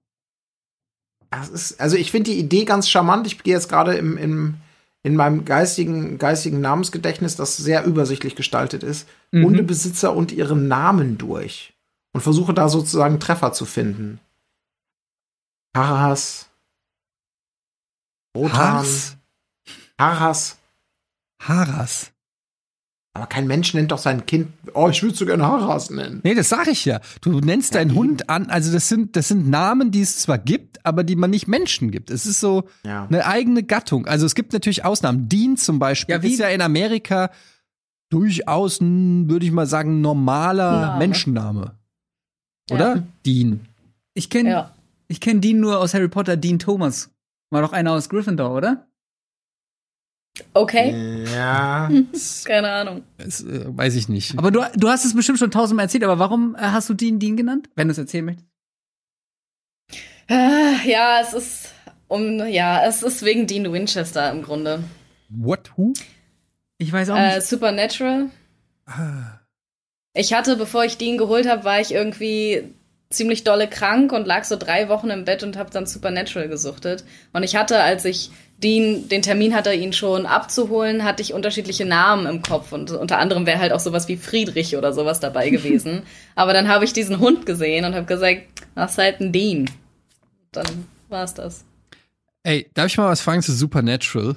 Das ist, also ich finde die Idee ganz charmant. Ich gehe jetzt gerade im, im, in meinem geistigen, geistigen Namensgedächtnis, das sehr übersichtlich gestaltet ist, Mhm. Hundebesitzer und ihre Namen durch. Und versuche da sozusagen Treffer zu finden. Haras. Rotan. Haras? Haras. Haras. Aber kein Mensch nennt doch sein Kind, oh, ich würde so gerne Haras nennen. Nee, das sag ich ja. Du nennst deinen eben. Hund an, also das sind, das sind Namen, die es zwar gibt, aber die man nicht Menschen gibt. Es ist so Ja. eine eigene Gattung. Also es gibt natürlich Ausnahmen. Dean zum Beispiel Ja, wie- ist ja in Amerika durchaus ein, würde ich mal sagen, normaler Name. Menschenname. Ja. Oder? Dean. Ich kenne Ja. ich kenn Dean nur aus Harry Potter, Dean Thomas. War doch einer aus Gryffindor, oder? Okay, Ja. keine Ahnung. Das, äh, weiß ich nicht. Aber du, du hast es bestimmt schon tausendmal erzählt, aber warum äh, hast du Dean Dean genannt? Wenn du es erzählen möchtest. Äh, Ja, es ist um, ja, es ist wegen Dean Winchester im Grunde. What? Who? Ich weiß auch Äh, nicht. Supernatural. Ah. Ich hatte, bevor ich Dean geholt habe, war ich irgendwie ziemlich dolle krank und lag so drei Wochen im Bett und habe dann Supernatural gesuchtet. Und ich hatte, als ich Dean den Termin hatte, ihn schon abzuholen, hatte ich unterschiedliche Namen im Kopf und unter anderem wäre halt auch sowas wie Friedrich oder sowas dabei gewesen. Aber dann habe ich diesen Hund gesehen und habe gesagt, das ist halt ein Dean. Dann war es das. Ey, darf ich mal was fragen zu Supernatural?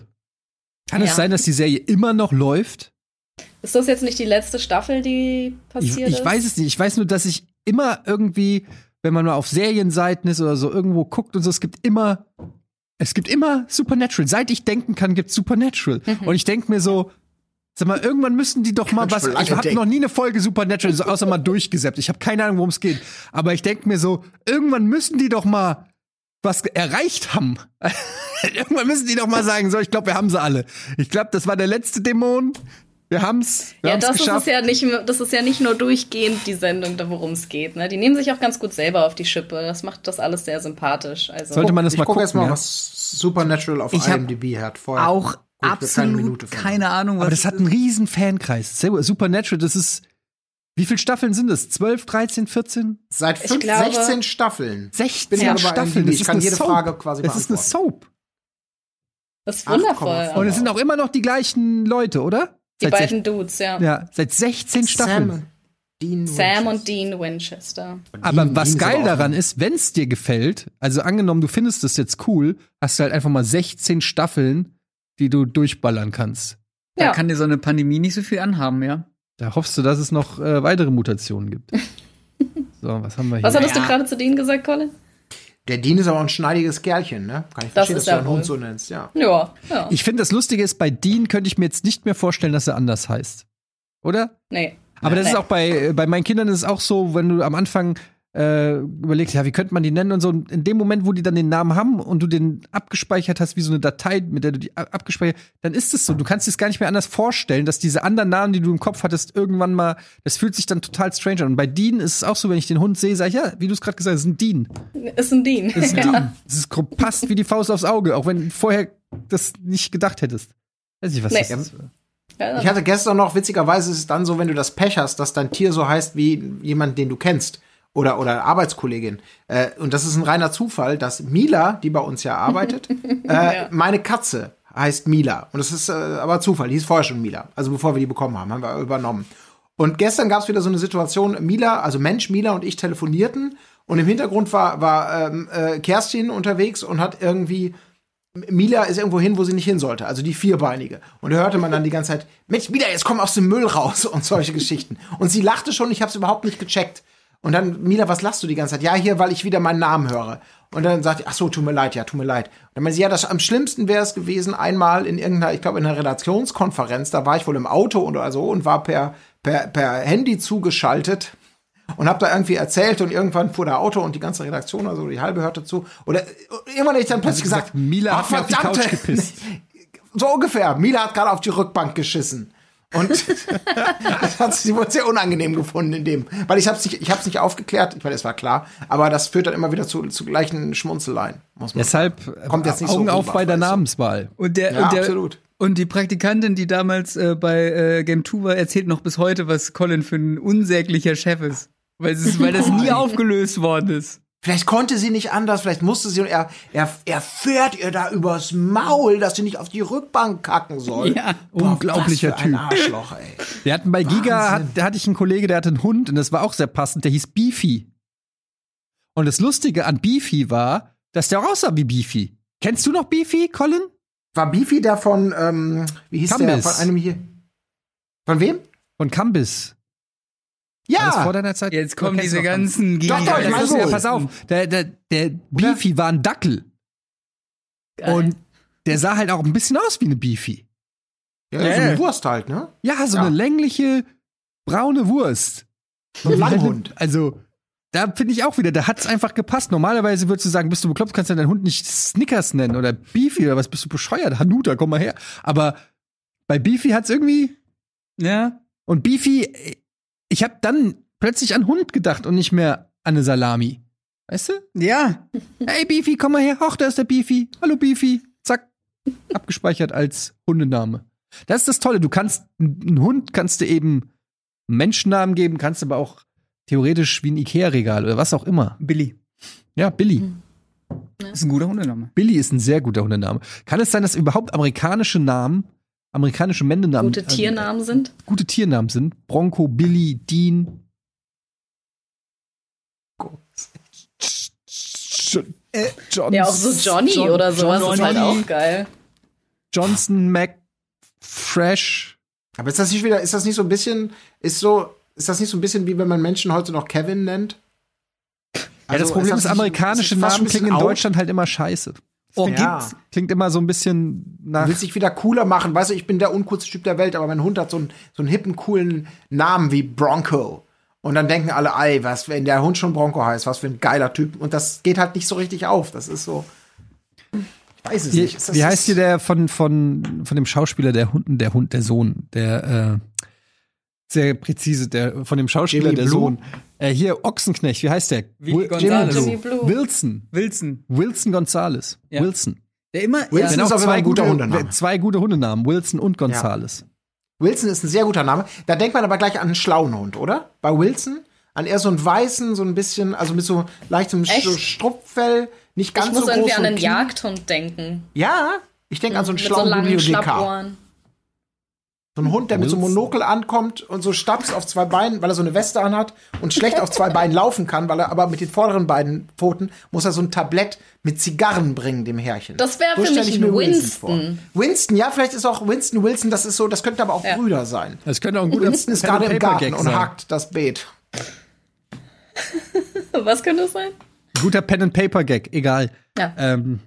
Kann es Ja. sein, dass die Serie immer noch läuft? Ist das jetzt nicht die letzte Staffel, die Ich, passiert ich ist? weiß es nicht. Ich weiß nur, dass ich immer irgendwie, wenn man mal auf Serienseiten ist oder so irgendwo guckt und so, es gibt immer, es gibt immer Supernatural. Seit ich denken kann, gibt's Supernatural. Mhm. Und ich denk mir so, sag mal, irgendwann müssen die doch mal Kannst was. Ich habe noch nie eine Folge Supernatural, so außer mal durchgesäppt. Ich habe keine Ahnung, worum es geht. Aber ich denk mir so, irgendwann müssen die doch mal was erreicht haben. irgendwann müssen die doch mal sagen, so, ich glaube, wir haben sie alle. Ich glaube, das war der letzte Dämon. Wir haben's. Wir Ja, haben's das ist, es geschafft. ja nicht, das ist ja nicht nur durchgehend die Sendung, da worum es geht. Ne? Die nehmen sich auch ganz gut selber auf die Schippe. Das macht das alles sehr sympathisch. Also, Sollte man das ich mal gucke gucken. jetzt mal, ja? was Supernatural auf Ich IMDb hat. Vorher Auch keine absolut Minute von. keine Ahnung, was Aber das hat einen riesen Fankreis. Supernatural, das ist. Wie viele Staffeln sind das? 12, 13, 14? Seit Ich fünf, glaube- 16 Staffeln. 16 Bin gerade bei Staffeln. Ich ist kann eine jede Soap. Frage quasi Das ist eine beantworten. Soap. das ist wundervoll. 8,5. Und es sind auch immer noch die gleichen Leute, oder? Die Seit beiden Dudes, ja. ja, seit 16 Staffeln. Sam und Dean Sam Winchester. und Dean Winchester. Aber Dean- was Dean geil daran ist, wenn es dir gefällt, also angenommen, du findest es jetzt cool, hast du halt einfach mal 16 Staffeln, die du durchballern kannst. Da Ja. kann dir so eine Pandemie nicht so viel anhaben, ja. Da hoffst du, dass es noch äh, weitere Mutationen gibt. so, was haben wir hier? Was hattest Ja. du gerade zu denen gesagt, Colin? Der Dean ist aber ein schneidiges Kerlchen, ne? Kann ich Das verstehen, dass du einen Hund so nennst, ja. Ja, ja. Ich finde, das Lustige ist, bei Dean könnte ich mir jetzt nicht mehr vorstellen, dass er anders heißt. Oder? nee. Aber das Nee. ist auch bei, bei meinen Kindern ist es auch so, wenn du am Anfang äh, überlegst, ja, wie könnte man die nennen und so. Und in dem Moment, wo die dann den Namen haben und du den abgespeichert hast, wie so eine Datei, mit der du die abgespeichert, dann ist es so. Du kannst dir es gar nicht mehr anders vorstellen, dass diese anderen Namen, die du im Kopf hattest, irgendwann mal, das fühlt sich dann total strange an. Und bei Dean ist es auch so, wenn ich den Hund sehe, sage ich, ja, wie du es gerade gesagt hast, ist ein Dean. Ist ein Dean. Ist ein Dean. Das ist, passt wie die Faust aufs Auge, auch wenn du vorher das nicht gedacht hättest. Weiß nicht, was Nee. das ist. Ja, Ich hatte gestern noch, witzigerweise ist es dann so, wenn du das Pech hast, dass dein Tier so heißt wie jemand, den du kennst. Oder, oder Arbeitskollegin. Äh, und das ist ein reiner Zufall, dass Mila, die bei uns ja arbeitet, äh, meine Katze heißt Mila. Und das ist äh, aber Zufall, die hieß vorher schon Mila. Also bevor wir die bekommen haben, haben wir übernommen. Und gestern gab es wieder so eine Situation, Mila, also Mensch, Mila und ich telefonierten und im Hintergrund war, war ähm, äh, Kerstin unterwegs und hat irgendwie Mila ist irgendwo hin, wo sie nicht hin sollte, also die vierbeinige. Und da hörte man dann die ganze Zeit, Mensch, Mila, jetzt komm aus dem Müll raus und solche Geschichten. Und sie lachte schon, ich habe es überhaupt nicht gecheckt. Und dann, Mila, was lachst du die ganze Zeit? Ja, hier, weil ich wieder meinen Namen höre. Und dann sagt ich, ach so, tut mir leid, ja, tut mir leid. Und dann meinte sie, ja, das am schlimmsten wäre es gewesen, einmal in irgendeiner, ich glaube, in einer Redaktionskonferenz, da war ich wohl im Auto oder so und war per, per, per Handy zugeschaltet und hab da irgendwie erzählt und irgendwann fuhr der Auto und die ganze Redaktion, also die halbe hörte zu. Oder äh, irgendwann habe ich dann plötzlich gesagt, Mila "Ach, hat mir auf die Couch gepisst. So ungefähr. Mila hat gerade auf die Rückbank geschissen. Und das hat sie wohl sehr unangenehm gefunden in dem, weil ich hab's nicht, ich hab's nicht aufgeklärt, ich meine, es war klar, aber das führt dann immer wieder zu, zu gleichen Schmunzeleien, muss man Deshalb Kommt jetzt nicht so Augen auf rüber, bei der. Namenswahl. Und der, Ja, und der absolut. Und die Praktikantin, die damals äh, bei äh, Game 2 war, erzählt noch bis heute, was Colin für ein unsäglicher Chef ist. Weil, es ist, weil das nie aufgelöst worden ist. Vielleicht konnte sie nicht anders, vielleicht musste sie und er, er, er fährt ihr da übers Maul, dass sie nicht auf die Rückbank kacken soll. Ja, unglaublicher was für ein Typ. Arschloch, ey. Wir hatten bei Giga, Wahnsinn. hat, da hatte ich einen Kollege, der hatte einen Hund und das war auch sehr passend, der hieß Beefy. Und das Lustige an Beefy war, dass der auch aussah wie Beefy. Kennst du noch Beefy, Colin? War Beefy da von, ähm, wie hieß der, Kambis. von einem hier? Von wem? Von Cambis. War das vor Ja, deiner Zeit? Jetzt kommen diese ganzen Doch, doch, ich mein ist ja, pass auf, der, der, der Beefy war ein Dackel. Geil. Und der sah halt auch ein bisschen aus wie eine Beefy. ja, so eine Wurst halt, ne? Ja, so Ja. eine längliche, braune Wurst. So ein Langhund. Also, da finde ich auch wieder, da hat's einfach gepasst. Normalerweise würdest du sagen, bist du bekloppt, kannst du deinen Hund nicht Snickers nennen oder Beefy oder was, bist du bescheuert? Hanuta, komm mal her. Aber bei Beefy hat's irgendwie, Ja. und Beefy, ich habe dann plötzlich an Hund gedacht und nicht mehr an eine Salami. Weißt du? Ja. Hey Beefy, komm mal her. Ach, da ist der Beefy. Hallo Beefy. Zack. Abgespeichert als Hundename. Das ist das Tolle. Du kannst einen Hund kannst du eben einen Menschennamen geben, kannst aber auch theoretisch wie ein Ikea-Regal oder was auch immer. Billy. Ja, Billy. Ist ein guter Hundename. Billy ist ein sehr guter Hundename. Kann es sein, dass überhaupt amerikanische Namen, amerikanische Männernamen, Gute Tiernamen sind. äh, gute Tiernamen sind? Bronco, Billy, Dean. Äh, John, Ja, auch so Johnny John- oder sowas ist halt Johnny, auch geil. Johnson, Mac, Fresh. Aber ist das nicht wieder, ist das nicht so ein bisschen, ist so, ist das nicht so ein bisschen wie wenn man Menschen heute noch Kevin nennt? Ja, Also, das Problem ist, nicht- amerikanische ist Namen klingen in out? Deutschland halt immer scheiße. Oh, klingt, ja. klingt immer so ein bisschen nach. Du willst dich wieder cooler machen. Weißt du, ich bin der uncoolste Typ der Welt, aber mein Hund hat so einen, so einen hippen, coolen Namen wie Bronco. Und dann denken alle, ey, was, wenn der Hund schon Bronco heißt, was für ein geiler Typ. Und das geht halt nicht so richtig auf. Das ist so. Ich weiß es Wie, nicht. Das wie heißt hier der von, von, von dem Schauspieler, der Hund, der Hund, der Sohn, der äh, sehr präzise, der von dem Schauspieler, Jimmy der Blue? Sohn. Äh, hier, Ochsenknecht, wie heißt der? Will- Gonzales. Jimmy Blue. Wilson. Wilson. Wilson Gonzales. Ja. Wilson. Der immer. Wilson ja. ist auf jeden Fall ein guter Hundename. Zwei gute Hundenamen, Wilson und Gonzales. Wilson ist ein sehr guter Name. Da denkt man aber gleich an einen schlauen Hund, oder? Bei Wilson? An eher so einen weißen, so ein bisschen, also mit so leichtem Echt? so Strupfell, nicht ganz Ich muss so groß. irgendwie an einen. Jagdhund denken. Ja, ich denke an so einen Mit so schlauen langen Bibliothekar. So ein Hund, der mit so einem Monokel ankommt und so stapst auf zwei Beinen, weil er so eine Weste anhat und schlecht auf zwei Beinen laufen kann, weil er aber mit den vorderen beiden Pfoten muss er so ein Tablett mit Zigarren bringen, dem Herrchen. Das wäre So für mich ich mir ein vor. Winston. Winston, ja, vielleicht ist auch Winston Wilson, das ist so, das könnte aber auch Ja. Brüder sein. Das könnte auch ein guter Winston ist gerade im Garten und hakt das Beet. Was könnte das sein? Ein guter Pen-and-Paper-Gag, egal. Ja. Ähm,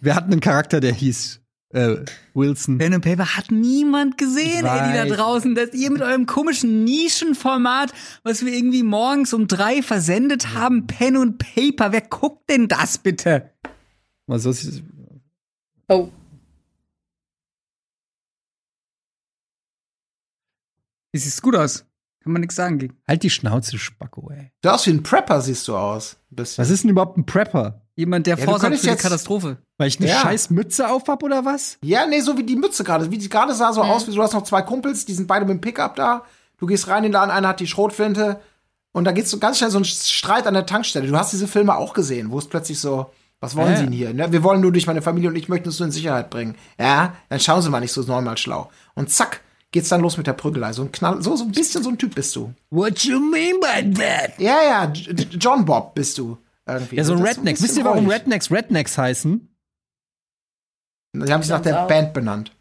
wir hatten einen Charakter, der hieß äh, Wilson. Pen and Paper hat niemand gesehen, ey, die da draußen. Dass ihr mit eurem komischen Nischenformat, was wir irgendwie morgens um drei versendet haben, Pen und Paper. Wer guckt denn das bitte? Mal so ist- Oh. Wie sieht's gut aus? Kann man nichts sagen gegen. Halt die Schnauze, Spacko, ey. Du aus wie ein Prepper, siehst du aus. Ein bisschen. Was ist denn überhaupt ein Prepper? Jemand, der Ja, könntest für die jetzt- Katastrophe. Weil ich eine Ja. scheiß Mütze auf hab oder was? Ja, nee, so wie die Mütze gerade. Wie die gerade sah Mhm. so aus, wie du hast noch zwei Kumpels, die sind beide mit dem Pickup da. Du gehst rein in den Laden, einer hat die Schrotflinte und da geht's so ganz schnell so ein Streit an der Tankstelle. Du hast diese Filme auch gesehen, wo es plötzlich so, was wollen Ja. sie denn hier? Ne? Wir wollen nur durch meine Familie und ich möchte uns nur in Sicherheit bringen. Ja, dann schauen sie mal nicht so neunmal schlau. Und zack, geht's dann los mit der Prügelei. So ein Knall, so, so ein bisschen so ein Typ bist du. What you mean by that? Ja, ja, John Bob bist du. Irgendwie. Ja, so ein Das Rednecks. bisschen Wisst ihr, warum. Rednecks Rednecks heißen? Die haben sich nach der auch. Band benannt.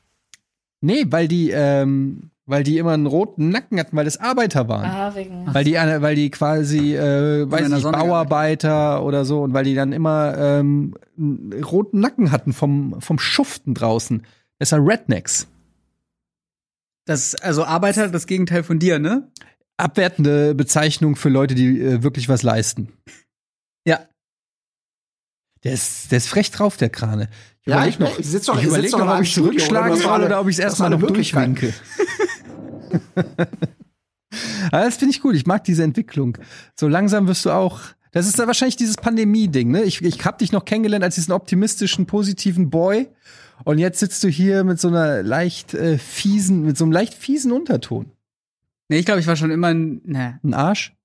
Nee, weil die, ähm, weil die immer einen roten Nacken hatten, weil das Arbeiter waren. Ah, wegen. Weil die, weil die quasi, äh, weiß nicht, Bauarbeiter oder so und weil die dann immer ähm, einen roten Nacken hatten vom, vom Schuften draußen. Deshalb Rednecks. Das, also Arbeiter, das Gegenteil von dir, ne? Abwertende Bezeichnung für Leute, die äh, wirklich was leisten. Der ist, der ist frech drauf, der Krane. Ich Ja, ich, noch, ich sitz doch, ich sitz doch noch, ob ich zurückschlagen soll alle- oder ob ich es erstmal noch durchwinke. Aber das finde ich gut. Ich mag diese Entwicklung. So langsam wirst du auch. Das ist da wahrscheinlich dieses Pandemie-Ding, ne? Ich, ich hab dich noch kennengelernt als diesen optimistischen, positiven Boy. Und jetzt sitzt du hier mit so einer leicht äh, fiesen, mit so einem leicht fiesen Unterton. Nee, ich glaube, ich war schon immer ein, ne, Ein Arsch?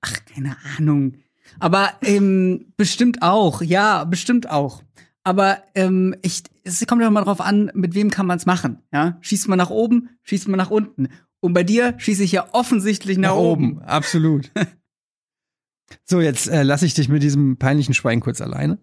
ach, keine Ahnung. Aber ähm, bestimmt auch, ja, bestimmt auch. Aber ähm, ich, es kommt ja mal drauf an, mit wem kann man es machen. Ja? Schießt man nach oben, schießt man nach unten. Und bei dir schieße ich ja offensichtlich nach, oben. Absolut. so, jetzt äh, lasse ich dich mit diesem peinlichen Schwein kurz alleine.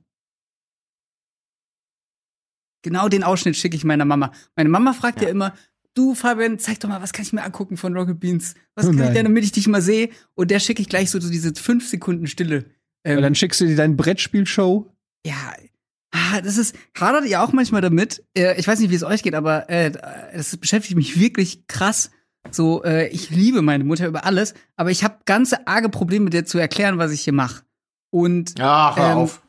Genau den Ausschnitt schicke ich meiner Mama. Meine Mama fragt ja. Ja. immer, du Fabian, zeig doch mal, was kann ich mir angucken von Rocket Beans? Was Oh kann ich denn, damit ich dich mal sehe? Und der schicke ich gleich so, so diese fünf Sekunden Stille. Ähm, Und dann schickst du dir deine Brettspielshow. ja, ah, das ist, hadert ihr auch manchmal damit? Äh, ich weiß nicht, wie es euch geht, aber äh, das beschäftigt mich wirklich krass. So, äh, ich liebe meine Mutter über alles, aber ich habe ganze arge Probleme, mit der zu erklären, was ich hier mache. Und Ja, hör Ähm, auf.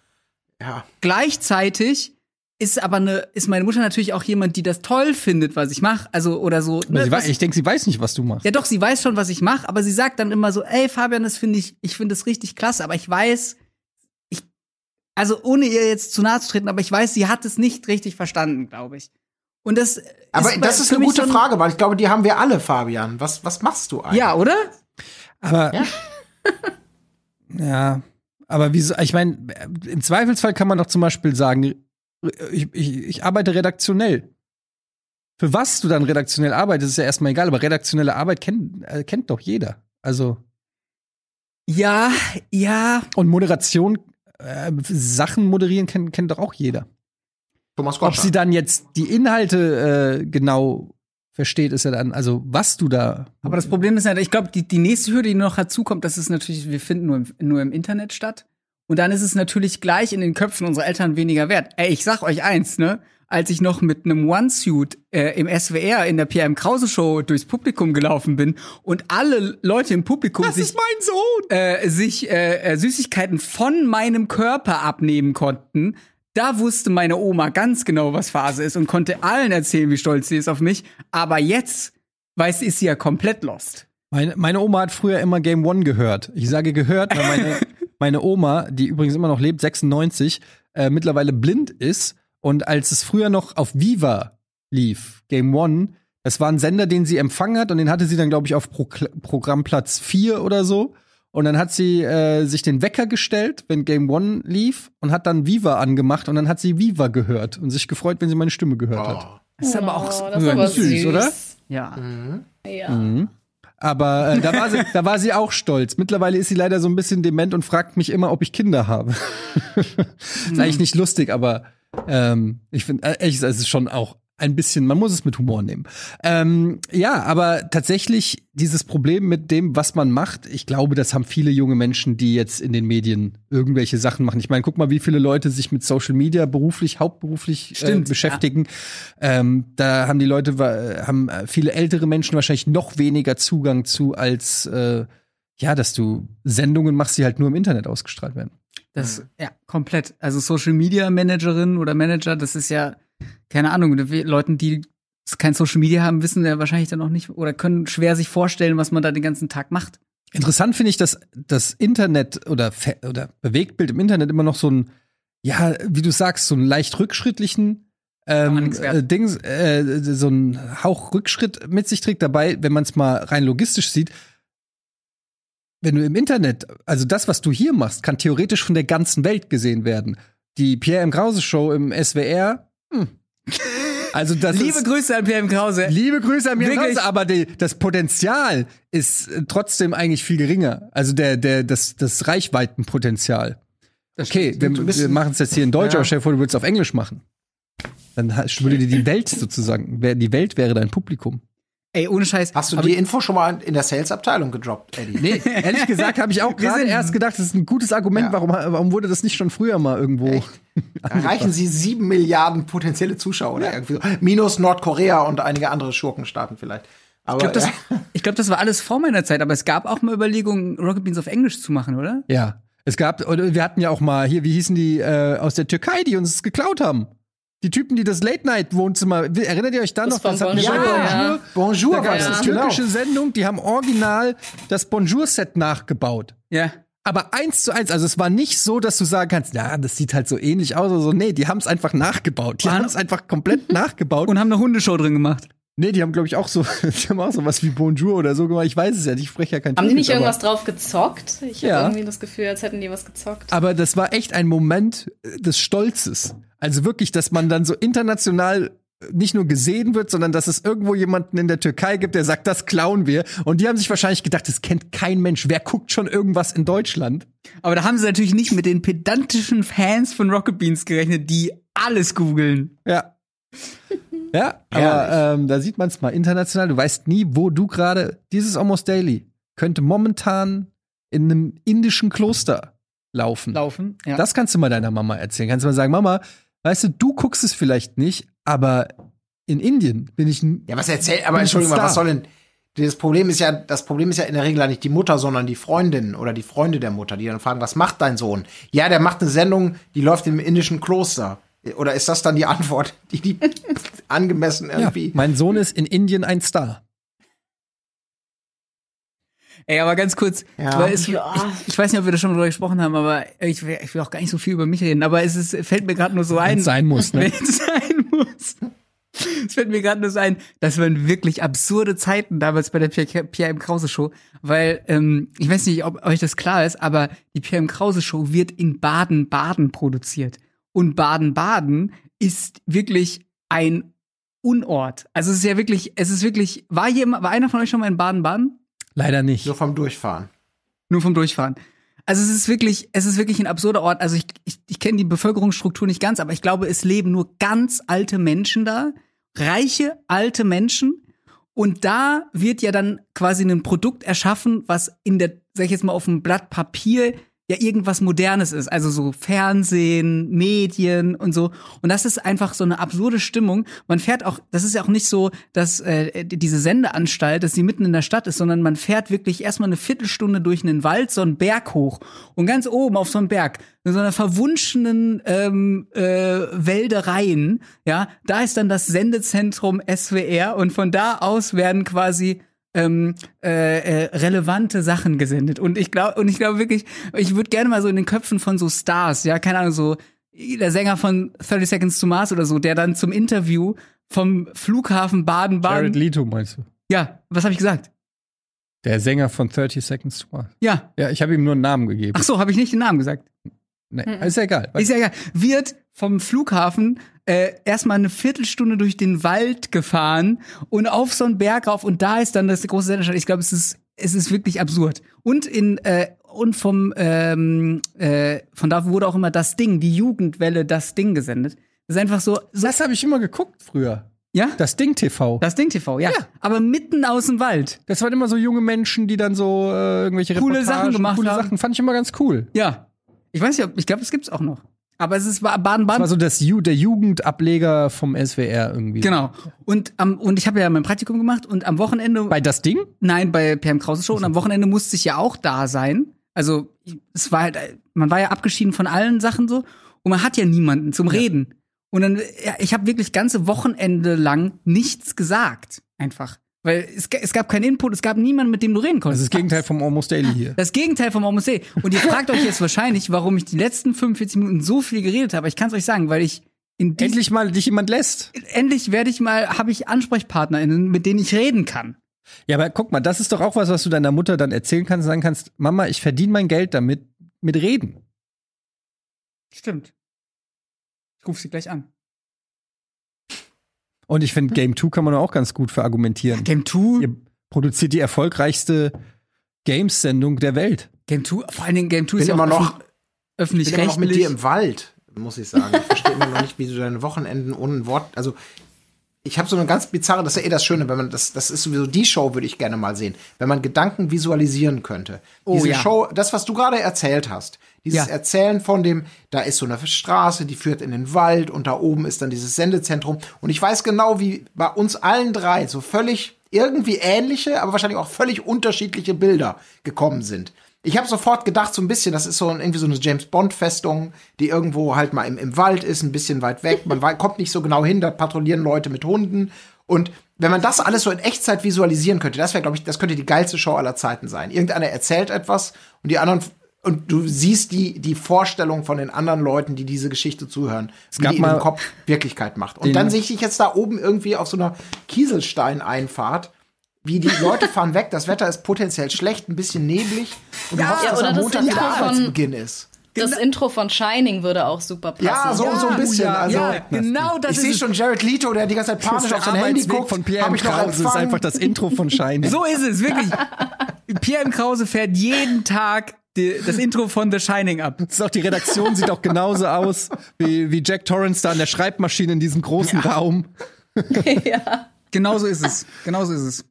Ja. gleichzeitig ist aber eine, ist meine Mutter natürlich auch jemand, die das toll findet, was ich mache. Also, oder so. Ne, sie das- wei- ich denke, sie weiß nicht, was du machst. ja, doch, sie weiß schon, was ich mache, aber sie sagt dann immer so, ey, Fabian, das finde ich, ich finde das richtig klasse, aber ich weiß, ich, also ohne ihr jetzt zu nahe zu treten, aber ich weiß, sie hat es nicht richtig verstanden, glaube ich. Und das Aber bei- das ist eine gute Frage, weil ich glaube, die haben wir alle, Fabian. Was, was machst du eigentlich? Ja, oder? Aber Ja. ja, aber wieso? Ich meine, im Zweifelsfall kann man doch zum Beispiel sagen, ich, ich, ich arbeite redaktionell. Für was du dann redaktionell arbeitest, ist ja erstmal egal, aber redaktionelle Arbeit kennt, äh, kennt doch jeder. Also, Ja, ja. und Moderation, äh, Sachen moderieren kennt, kennt doch auch jeder. Thomas Ob sie dann jetzt die Inhalte äh, genau versteht, ist ja dann, also was du da. Aber das Problem ist ja, ich glaube, die, die nächste Hürde, die noch dazukommt, das ist natürlich, wir finden nur im, nur im Internet statt. Und dann ist es natürlich gleich in den Köpfen unserer Eltern weniger wert. Ey, ich sag euch eins, ne? Als ich noch mit einem One-Suit äh, im SWR in der PM Krause Show durchs Publikum gelaufen bin und alle Leute im Publikum sich mein Sohn! äh, sich äh, äh, Süßigkeiten von meinem Körper abnehmen konnten, da wusste meine Oma ganz genau, was Phase ist und konnte allen erzählen, wie stolz sie ist auf mich. Aber jetzt, weiß ist sie ja komplett lost. Meine, meine Oma hat früher immer Game One gehört. Ich sage gehört, weil meine, meine Oma, die übrigens immer noch lebt, 96, äh, mittlerweile blind ist. Und als es früher noch auf Viva lief, Game One, das war ein Sender, den sie empfangen hat und den hatte sie dann, glaube ich, auf Pro Programmplatz 4 oder so. Und dann hat sie äh, sich den Wecker gestellt, wenn Game One lief und hat dann Viva angemacht und dann hat sie Viva gehört und sich gefreut, wenn sie meine Stimme gehört hat. Oh. Das ist aber auch Oh, das ist aber süß, süß, oder? Ja. Ja. Mhm. Aber äh, da, war sie, da war sie auch stolz. Mittlerweile ist sie leider so ein bisschen dement und fragt mich immer, ob ich Kinder habe. ist eigentlich nicht lustig, aber ähm, ich finde, äh, ehrlich gesagt, es ist schon auch ein bisschen, man muss es mit Humor nehmen. Ähm, ja, aber tatsächlich dieses Problem mit dem, was man macht, ich glaube, das haben viele junge Menschen, die jetzt in den Medien irgendwelche Sachen machen. Ich meine, guck mal, wie viele Leute sich mit Social Media beruflich, hauptberuflich äh, Stimmt, beschäftigen. Ähm, da haben die Leute, haben viele ältere Menschen wahrscheinlich noch weniger Zugang zu, als äh, ja, dass du Sendungen machst, die halt nur im Internet ausgestrahlt werden. Das, ja, komplett. Also Social Media Managerin oder Manager, das ist ja, keine Ahnung, Leuten, die kein Social Media haben, wissen ja wahrscheinlich dann noch nicht oder können schwer sich vorstellen, was man da den ganzen Tag macht. Interessant finde ich, dass das Internet oder, oder Bewegtbild im Internet immer noch so ein, ja, wie du sagst, so einen leicht rückschrittlichen ähm, äh, Dings, äh, so einen Hauch Rückschritt mit sich trägt. Dabei, wenn man es mal rein logistisch sieht, wenn du im Internet, also das, was du hier machst, kann theoretisch von der ganzen Welt gesehen werden. Die Pierre M. Krause Show im SWR, hm. also das Liebe ist, Grüße an Pierre Krause. Liebe Grüße an Wirklich? raus, aber die, das Potenzial ist äh, trotzdem eigentlich viel geringer. Also der, der, das, das Reichweitenpotenzial. Okay, wir, wir machen es jetzt hier in Deutsch, Ja. aber stell dir vor, du würdest es auf Englisch machen. Dann würde dir die Welt sozusagen, die Welt wäre dein Publikum. Ey, ohne Scheiß. Hast du die Info schon mal in der Sales-Abteilung gedroppt, Eddie? Nee, ehrlich gesagt habe ich auch gerade erst gedacht, das ist ein gutes Argument, Ja. warum, warum wurde das nicht schon früher mal irgendwo? Erreichen sie sieben Milliarden potenzielle Zuschauer oder irgendwie so. Minus Nordkorea und einige andere Schurkenstaaten vielleicht. Aber ich glaube, das, äh, ich glaub, das war alles vor meiner Zeit, aber es gab auch mal Überlegungen, Rocket Beans auf Englisch zu machen, oder? Ja. Es gab, oder wir hatten ja auch mal hier, wie hießen die äh, aus der Türkei, die uns es geklaut haben? Die Typen, die das Late-Night-Wohnzimmer, erinnert ihr euch da Das noch? von hatten wir Bonjour, ja. Bonjour Da gab war es das, eine genau. türkische Sendung, die haben original das Bonjour-Set nachgebaut. Ja. Aber eins zu eins, also es war nicht so, dass du sagen kannst, ja, das sieht halt so ähnlich aus oder so. Nee, die haben es einfach nachgebaut. Die haben es einfach komplett nachgebaut. Und haben eine Hundeshow drin gemacht. Nee, die haben, glaube ich, auch so, die haben auch sowas wie Bonjour oder so gemacht. Ich weiß es ja nicht, ich spreche ja kein Haben die nicht Türkisch, irgendwas drauf gezockt? Ich Ja. habe irgendwie das Gefühl, als hätten die was gezockt. Aber das war echt ein Moment äh, des Stolzes. Also wirklich, dass man dann so international nicht nur gesehen wird, sondern dass es irgendwo jemanden in der Türkei gibt, der sagt, das klauen wir. Und die haben sich wahrscheinlich gedacht, das kennt kein Mensch. Wer guckt schon irgendwas in Deutschland? Aber da haben sie natürlich nicht mit den pedantischen Fans von Rocket Beans gerechnet, die alles googeln. Ja. Ja, aber ähm, da sieht man es mal international. Du weißt nie, wo du gerade. Dieses Almost Daily könnte momentan in einem indischen Kloster laufen. Laufen. Ja. Das kannst du mal deiner Mama erzählen. Kannst du mal sagen, Mama, weißt du, du guckst es vielleicht nicht, aber in Indien bin ich ein. Ja, was erzählt, aber Entschuldigung mal, was soll denn. Das Problem ist ja, das Problem ist ja in der Regel nicht die Mutter, sondern die Freundin oder die Freunde der Mutter, die dann fragen, was macht dein Sohn? Ja, der macht eine Sendung, die läuft im indischen Kloster. Oder ist das dann die Antwort, die die angemessen Ja, irgendwie? mein Sohn ist in Indien ein Star. Ey, aber ganz kurz, Ja. weil es, Ja. ich, ich weiß nicht, ob wir da schon drüber gesprochen haben, aber ich will, ich will auch gar nicht so viel über mich reden, aber es ist, fällt mir gerade nur so ein. Wenn's sein muss, ne? Wenn es sein muss. Es fällt mir gerade nur so ein, das waren wirklich absurde Zeiten damals bei der Pierre, Pierre M. Krause Show, weil ähm, ich weiß nicht, ob euch das klar ist, aber die Pierre M. Krause Show wird in Baden-Baden produziert und Baden-Baden ist wirklich ein Unort. Also es ist ja wirklich, es ist wirklich, war jemand, war einer von euch schon mal in Baden-Baden? Leider nicht. So vom Durchfahren. Nur vom Durchfahren. Also es ist wirklich, es ist wirklich ein absurder Ort. Also ich, ich, ich kenne die Bevölkerungsstruktur nicht ganz, aber ich glaube, es leben nur ganz alte Menschen da, reiche alte Menschen. Und da wird ja dann quasi ein Produkt erschaffen, was in der, sag ich jetzt mal, auf dem Blatt Papier ja irgendwas Modernes ist. Also so Fernsehen, Medien und so. Und das ist einfach so eine absurde Stimmung. Man fährt auch, das ist ja auch nicht so, dass äh, diese Sendeanstalt, dass sie mitten in der Stadt ist, sondern man fährt wirklich erstmal eine Viertelstunde durch einen Wald, so einen Berg hoch. Und ganz oben auf so einem Berg, in so einer verwunschenen ähm, äh, Wäldereien, ja, da ist dann das Sendezentrum SWR und von da aus werden quasi ähm, äh, äh, relevante Sachen gesendet. Und ich glaube, und ich glaube wirklich, ich würde gerne mal so in den Köpfen von so Stars, ja, keine Ahnung, so der Sänger von 30 Seconds to Mars oder so, der dann zum Interview vom Flughafen Jared Baden-Baden. Leto meinst du? Ja, was habe ich gesagt? Der Sänger von 30 Seconds to Mars. Ja. Ja, ich habe ihm nur einen Namen gegeben. Ach so, habe ich nicht den Namen gesagt. Nee, ist ja egal. Ist ja egal. Wird vom Flughafen äh, erstmal eine Viertelstunde durch den Wald gefahren und auf so einen Berg rauf und da ist dann das große Senderstand. Ich glaube, es ist es ist wirklich absurd. Und in äh, und vom ähm, äh, von da wurde auch immer das Ding, die Jugendwelle, das Ding gesendet. Das ist einfach so, so das habe ich immer geguckt früher. ja, Das Ding TV. das Ding TV, ja. Ja. Aber mitten aus dem Wald. Das waren immer so junge Menschen, die dann so äh, irgendwelche Coole Sachen gemacht coole haben. Sachen. Fand ich immer ganz cool. Ja. Ich weiß nicht, ob, ich glaube, es gibt's auch noch. Aber es ist Baden-Baden. Das war so das Ju der Jugendableger vom SWR irgendwie. Genau. Und am und ich habe ja mein Praktikum gemacht und am Wochenende Bei das Ding? Nein, bei PM Krause Show. Und am Wochenende musste ich ja auch da sein. Also, es war halt, man war ja abgeschieden von allen Sachen so. Und man hat ja niemanden zum Reden. Und dann, ja, ich habe wirklich ganze Wochenende lang nichts gesagt. Einfach. Weil es, es gab keinen Input, es gab niemanden, mit dem du reden Das konntest. ist das Gegenteil vom Almost Daily hier. Das Gegenteil vom Almost Daily. Und ihr fragt euch jetzt wahrscheinlich, warum ich die letzten 45 Minuten so viel geredet habe. Ich kann es euch sagen, weil ich in Endlich mal dich jemand lässt. endlich werde ich mal, habe ich AnsprechpartnerInnen, mit denen ich reden kann. Ja, aber guck mal, das ist doch auch was, was du deiner Mutter dann erzählen kannst und sagen kannst, Mama, ich verdiene mein Geld damit, mit Reden. Stimmt. Ich rufe sie gleich an. Und ich finde, Game 2 kann man auch ganz gut verargumentieren. Game 2? Ihr produziert die erfolgreichste Games-Sendung der Welt. Game 2, vor allen Dingen Game 2 bin ist ja immer noch, öffentlich ich bin immer noch mit dir rechtlich. im Wald, muss ich sagen. Ich verstehe immer noch nicht, wie du deine Wochenenden ohne ein Wort, also ich habe so eine ganz bizarre, das ist ja eh das Schöne, wenn man das, das ist sowieso die Show, würde ich gerne mal sehen, wenn man Gedanken visualisieren könnte. Oh, Diese ja. Show, das, was du gerade erzählt hast, dieses Ja. Erzählen von dem, da ist so eine Straße, die führt in den Wald und da oben ist dann dieses Sendezentrum. Und ich weiß genau, wie bei uns allen drei so völlig irgendwie ähnliche, aber wahrscheinlich auch völlig unterschiedliche Bilder gekommen sind. Ich habe sofort gedacht, so ein bisschen, das ist so irgendwie so eine James Bond-Festung, die irgendwo halt mal im, im Wald ist, ein bisschen weit weg. Man kommt nicht so genau hin, da patrouillieren Leute mit Hunden. Und wenn man das alles so in Echtzeit visualisieren könnte, das wäre, glaube ich, das könnte die geilste Show aller Zeiten sein. Irgendeiner erzählt etwas und die anderen und du siehst die, die Vorstellung von den anderen Leuten, die diese Geschichte zuhören, wie gab die in mal dem Kopf Wirklichkeit macht. Und dann sehe ich dich jetzt da oben irgendwie auf so einer Kieselsteineinfahrt, wie die Leute fahren weg, das Wetter ist potenziell schlecht, ein bisschen neblig und du hoffst, Ja, dass oder am das Montag Intro wieder von- Arbeitsbeginn ist. Das Intro von Shining würde auch super passen. Ja, so, so ein bisschen. ja, also, ja, genau das ich ist sehe es. schon Jared Leto, der die ganze Zeit panisch auf sein Handy guckt. von Pierre M. Krause ist einfach das Intro von Shine. So ist es, wirklich. Pierre M. Krause fährt jeden Tag die, das Intro von The Shining ab. Das ist auch die Redaktion sieht auch genauso aus wie, wie Jack Torrance da an der Schreibmaschine in diesem großen Raum. Genauso ist es. Genauso ist es.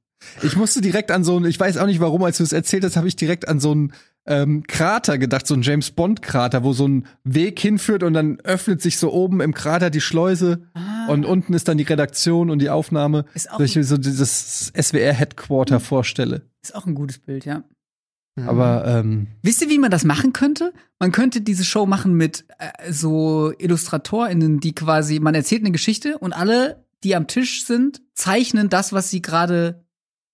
Ich musste direkt an so einen, ich weiß auch nicht warum, als du es erzählt hast, habe ich direkt an so einen ähm, Krater gedacht, so einen James Bond Krater, wo so ein Weg hinführt und dann öffnet sich so oben im Krater die Schleuse und unten ist dann die Redaktion und die Aufnahme. Ah. Ist auch- Dass ich mir so dieses SWR Headquarter vorstelle. Ist auch ein gutes Bild, ja. Aber ähm, Wisst ihr, wie man das machen könnte? Man könnte diese Show machen mit äh, so IllustratorInnen, die quasi, man erzählt eine Geschichte und alle, die am Tisch sind, zeichnen das, was sie gerade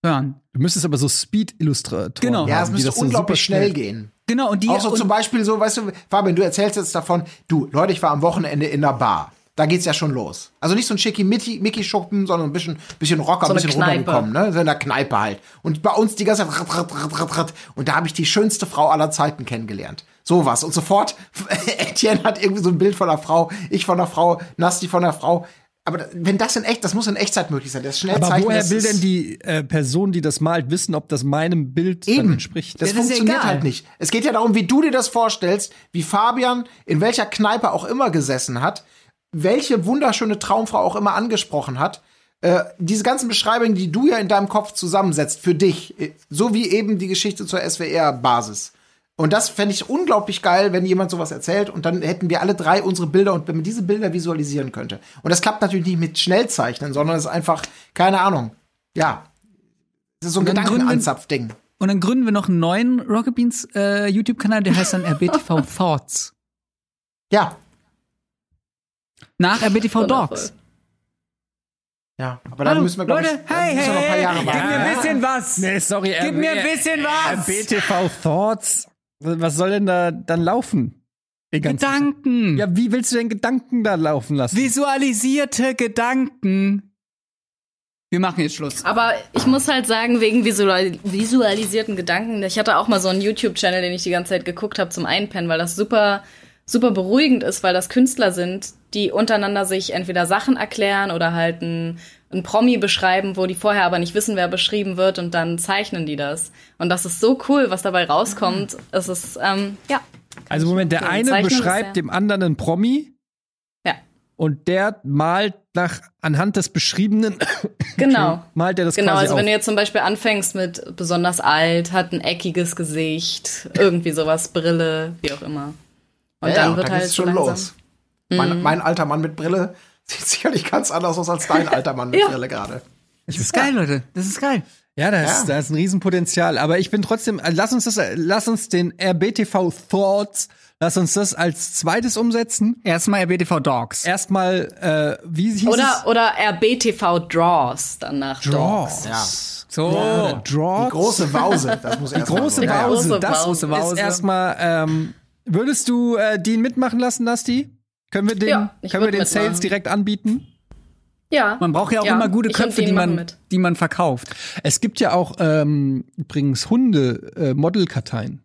hören. du müsstest aber so Speed-Illustratoren Genau. Ja, es müsste das so unglaublich super schnell gehen. Genau, und die Auch so zum Beispiel so, weißt du, Fabian, du erzählst jetzt davon, du, Leute, ich war am Wochenende in der Bar. Da geht's ja schon los. Also nicht so ein schicki Mickey Schuppen, sondern ein bisschen, bisschen Rocker, So ein bisschen Kneipe. runtergekommen, ne? So in der Kneipe halt. Und bei uns die ganze Zeit rat, rat, rat, rat, und da habe ich die schönste Frau aller Zeiten kennengelernt. Sowas. Und sofort, Etienne hat irgendwie so ein Bild von einer Frau, ich von einer Frau, Nasti von einer Frau. Aber wenn das in echt, das muss in Echtzeit möglich sein. Das schnell Aber zeichnen, woher das will denn die äh, Person, die das malt, wissen, ob das meinem Bild dann Eben. entspricht? Das Ja, das funktioniert halt nicht. Es geht ja darum, wie du dir das vorstellst, wie Fabian in welcher Kneipe auch immer gesessen hat, welche wunderschöne Traumfrau auch immer angesprochen hat. Äh, diese ganzen Beschreibungen, die du ja in deinem Kopf zusammensetzt für dich, äh, so wie eben die Geschichte zur SWR-Basis. Und das fände ich unglaublich geil, wenn jemand sowas erzählt und dann hätten wir alle drei unsere Bilder und wenn man diese Bilder visualisieren könnte. Und das klappt natürlich nicht mit Schnellzeichnen, sondern es ist einfach, keine Ahnung, ja. Das ist so ein Gedankenanzapfding. und dann gründen wir noch einen neuen Rocket Beans äh, YouTube-Kanal, der heißt dann RBTV Thoughts. Ja, Nach RBTV. Dogs. Ja, aber dann müssen wir, glaube ich, hey, müssen wir noch ein paar hey, Jahre gib warten. mir ein bisschen was. Nee, sorry. Gib mir ein bisschen was. BTV Thoughts. Was soll denn da dann laufen? Gedanken. Ja, wie willst du denn Gedanken da laufen lassen? Visualisierte Gedanken. Wir machen jetzt Schluss. Aber ich muss halt sagen, wegen visual visualisierten Gedanken, ich hatte auch mal so einen YouTube-Channel, den ich die ganze Zeit geguckt habe zum Einpennen, weil das super super beruhigend ist, weil das Künstler sind, die untereinander sich entweder Sachen erklären oder halt ein, ein Promi beschreiben, wo die vorher aber nicht wissen, wer beschrieben wird und dann zeichnen die das. Und das ist so cool, was dabei rauskommt. Es ist, ähm, ja. Also Moment, der eine Zeichnen ist beschreibt ja- dem anderen einen Promi Ja, und der malt nach anhand des Beschriebenen genau. malt er das Genau, quasi also wenn auf. du jetzt zum Beispiel anfängst mit besonders alt, hat ein eckiges Gesicht, irgendwie sowas, Brille, wie auch immer. Und ja, dann wird da halt schon langsam. los. Mein, mein alter Mann mit Brille sieht sicherlich ganz anders aus als dein alter Mann mit Ja. Brille gerade. Das ist geil, Leute. Das ist geil. Ja, da ist, Ja. da ist ein Riesenpotenzial. Aber ich bin trotzdem, äh, lass uns das, äh, lass uns den RBTV Thoughts, lass uns das als zweites umsetzen. Erstmal RBTV Dogs. Erstmal, äh, wie hieß Oder, es? oder RBTV Draws dann nach Dogs. Draws. Ja. So. Oder Draws. Die große Wause, das muss erst große. Wause. große das Wause. ist Wause. erstmal, ähm, würdest du äh, den mitmachen lassen, Nasti? Können wir den, Ja, können wir den Sales direkt anbieten? Ja. Man braucht ja auch Ja, immer gute Köpfe, die man, mit. die man verkauft. Es gibt ja auch ähm, übrigens Hunde äh, Modelkarteien.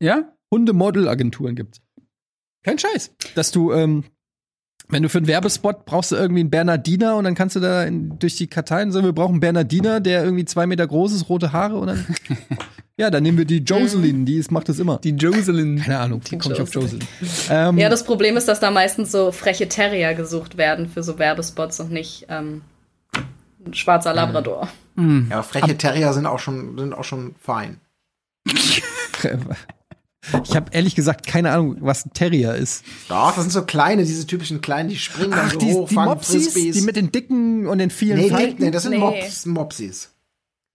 Ja? Hunde Modelagenturen gibt's. Kein Scheiß, dass du ähm, wenn du für einen Werbespot brauchst du irgendwie einen Bernardiner und dann kannst du da in, durch die Karteien sagen, wir brauchen einen Bernardiner, der irgendwie zwei Meter groß ist, rote Haare und dann ja, dann nehmen wir die Jocelyn, die ist, macht das immer. Die Jocelyn. Keine Ahnung, wie komme ich auf. Jocelyn? Ähm, Ja, das Problem ist, dass da meistens so freche Terrier gesucht werden für so Werbespots und nicht ähm, ein schwarzer Labrador. Ja, aber freche Terrier sind auch schon, sind auch schon fein. ich habe ehrlich gesagt keine Ahnung, was ein Terrier ist. Doch, das sind so kleine, diese typischen kleinen, die springen dann Ach, so die, hoch, die fangen Mopsis, Frisbees. die mit den dicken und den vielen nee, Falten. nee, das sind Nee. Mops, Mopsis.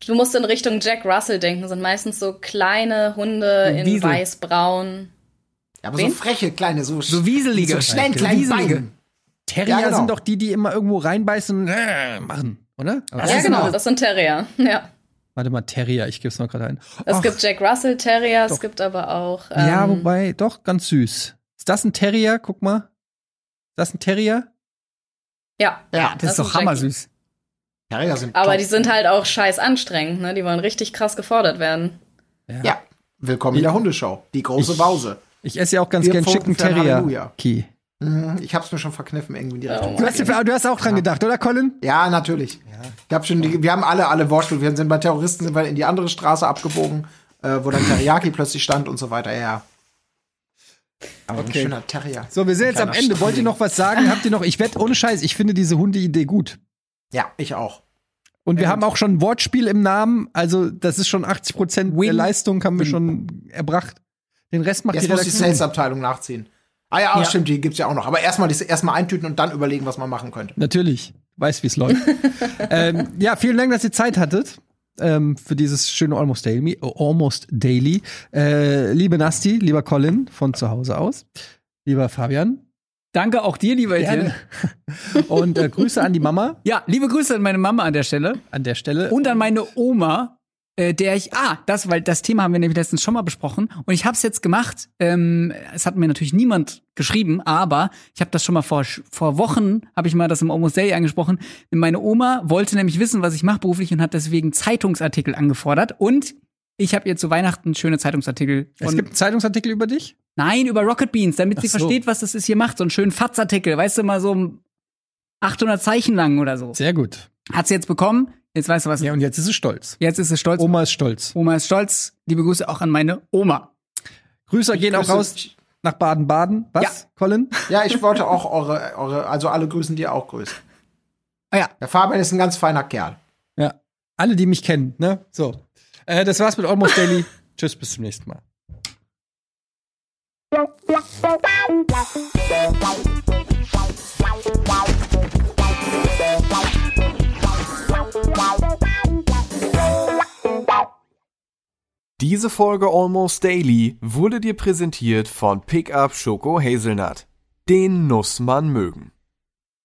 Du musst in Richtung Jack Russell denken, sind meistens so kleine Hunde in weiß-braun. Ja, aber Wen? so freche, kleine, so, So wieselige. so kleinen wieselige. Beinen. Terrier Ja, genau. sind doch die, die immer irgendwo reinbeißen und äh, machen, oder? Aber- ja, genau. das sind Terrier. Ja. Warte mal, Terrier, ich gebe es noch gerade ein. Es Ach, gibt Jack Russell Terrier, Doch. es gibt aber auch. Ähm, ja, wobei, doch, ganz süß. Ist das ein Terrier? Guck mal. Ist das ein Terrier? Ja, Ja, Das ist sind doch hammersüß. Terrier sind Aber top. die sind halt auch scheiß anstrengend, ne? Die wollen richtig krass gefordert werden. Ja, willkommen in der Hundeshow. Die große Ich- Wause. Ich esse ja auch ganz Wir gern Chicken Terrier. Halleluja. Mhm, Ich hab's mir schon verkniffen, irgendwie in die Richtung. Oh Du hast, du hast auch dran gedacht, oder Colin? Ja, natürlich. Ich hab schon die, wir haben alle, alle Wortspiele. Wir sind bei Terroristen sind wir in die andere Straße abgebogen, äh, wo dann Teriyaki plötzlich stand und so weiter. Ja. Aber Okay. ein schöner Terrier. So, wir sind jetzt am Ende. Wollt ihr noch was sagen? Habt ihr noch, ich wette, ohne Scheiß, ich finde diese Hunde-Idee gut. Ja, ich auch. Und wir Ja, haben auch schon ein Wortspiel im Namen. Also, das ist schon 80 Prozent der. Leistung haben wir schon erbracht. Den Rest macht Jetzt die muss die Redaktion. Sales-Abteilung nachziehen. Ah ja, Ja. stimmt, die gibt's ja auch noch. Aber erstmal erstmal eintüten und dann überlegen, was man machen könnte. Natürlich. Weiß, wie es läuft. ähm, ja, vielen Dank, dass ihr Zeit hattet. Ähm, für dieses schöne Almost Daily. Almost Daily. Äh, liebe Nasti, lieber Colin von zu Hause aus. Lieber Fabian. Danke auch dir, lieber Etienne. Und äh, Grüße an die Mama Ja, liebe Grüße an meine Mama an der Stelle. an der Stelle. Und an meine Oma, äh, der ich, ah, das, weil das Thema haben wir nämlich letztens schon mal besprochen. Und ich habe es jetzt gemacht. Ähm, es hat mir natürlich niemand geschrieben, aber ich habe das schon mal vor, vor Wochen, habe ich mal das im Almost Day angesprochen. Meine Oma wollte nämlich wissen, was ich mache beruflich und hat deswegen Zeitungsartikel angefordert. Und ich habe ihr zu Weihnachten schöne Zeitungsartikel es gibt einen Zeitungsartikel über dich? Nein, über Rocket Beans, damit sie Ach so. versteht, was das ist hier macht. So einen schönen Fatzartikel, weißt du, mal so 800 Zeichen lang oder so. Sehr gut. Hat sie jetzt bekommen. Jetzt weißt du was. Ja, und jetzt ist es stolz. Jetzt ist sie stolz. Oma ist stolz. Oma ist stolz. Liebe Grüße auch an meine Oma. Grüße gehen auch raus nach Baden-Baden. Was, Ja. Colin? Ja, ich wollte auch eure, eure, also alle grüßen, die ihr auch grüßt. Ah ja, Der Fabian ist ein ganz feiner Kerl. Ja. Alle, die mich kennen, ne? So. Äh, das war's mit Almost Daily. Tschüss, bis zum nächsten Mal. Diese Folge Almost Daily wurde dir präsentiert von Pickup Schoko Hazelnut. Den muss man mögen.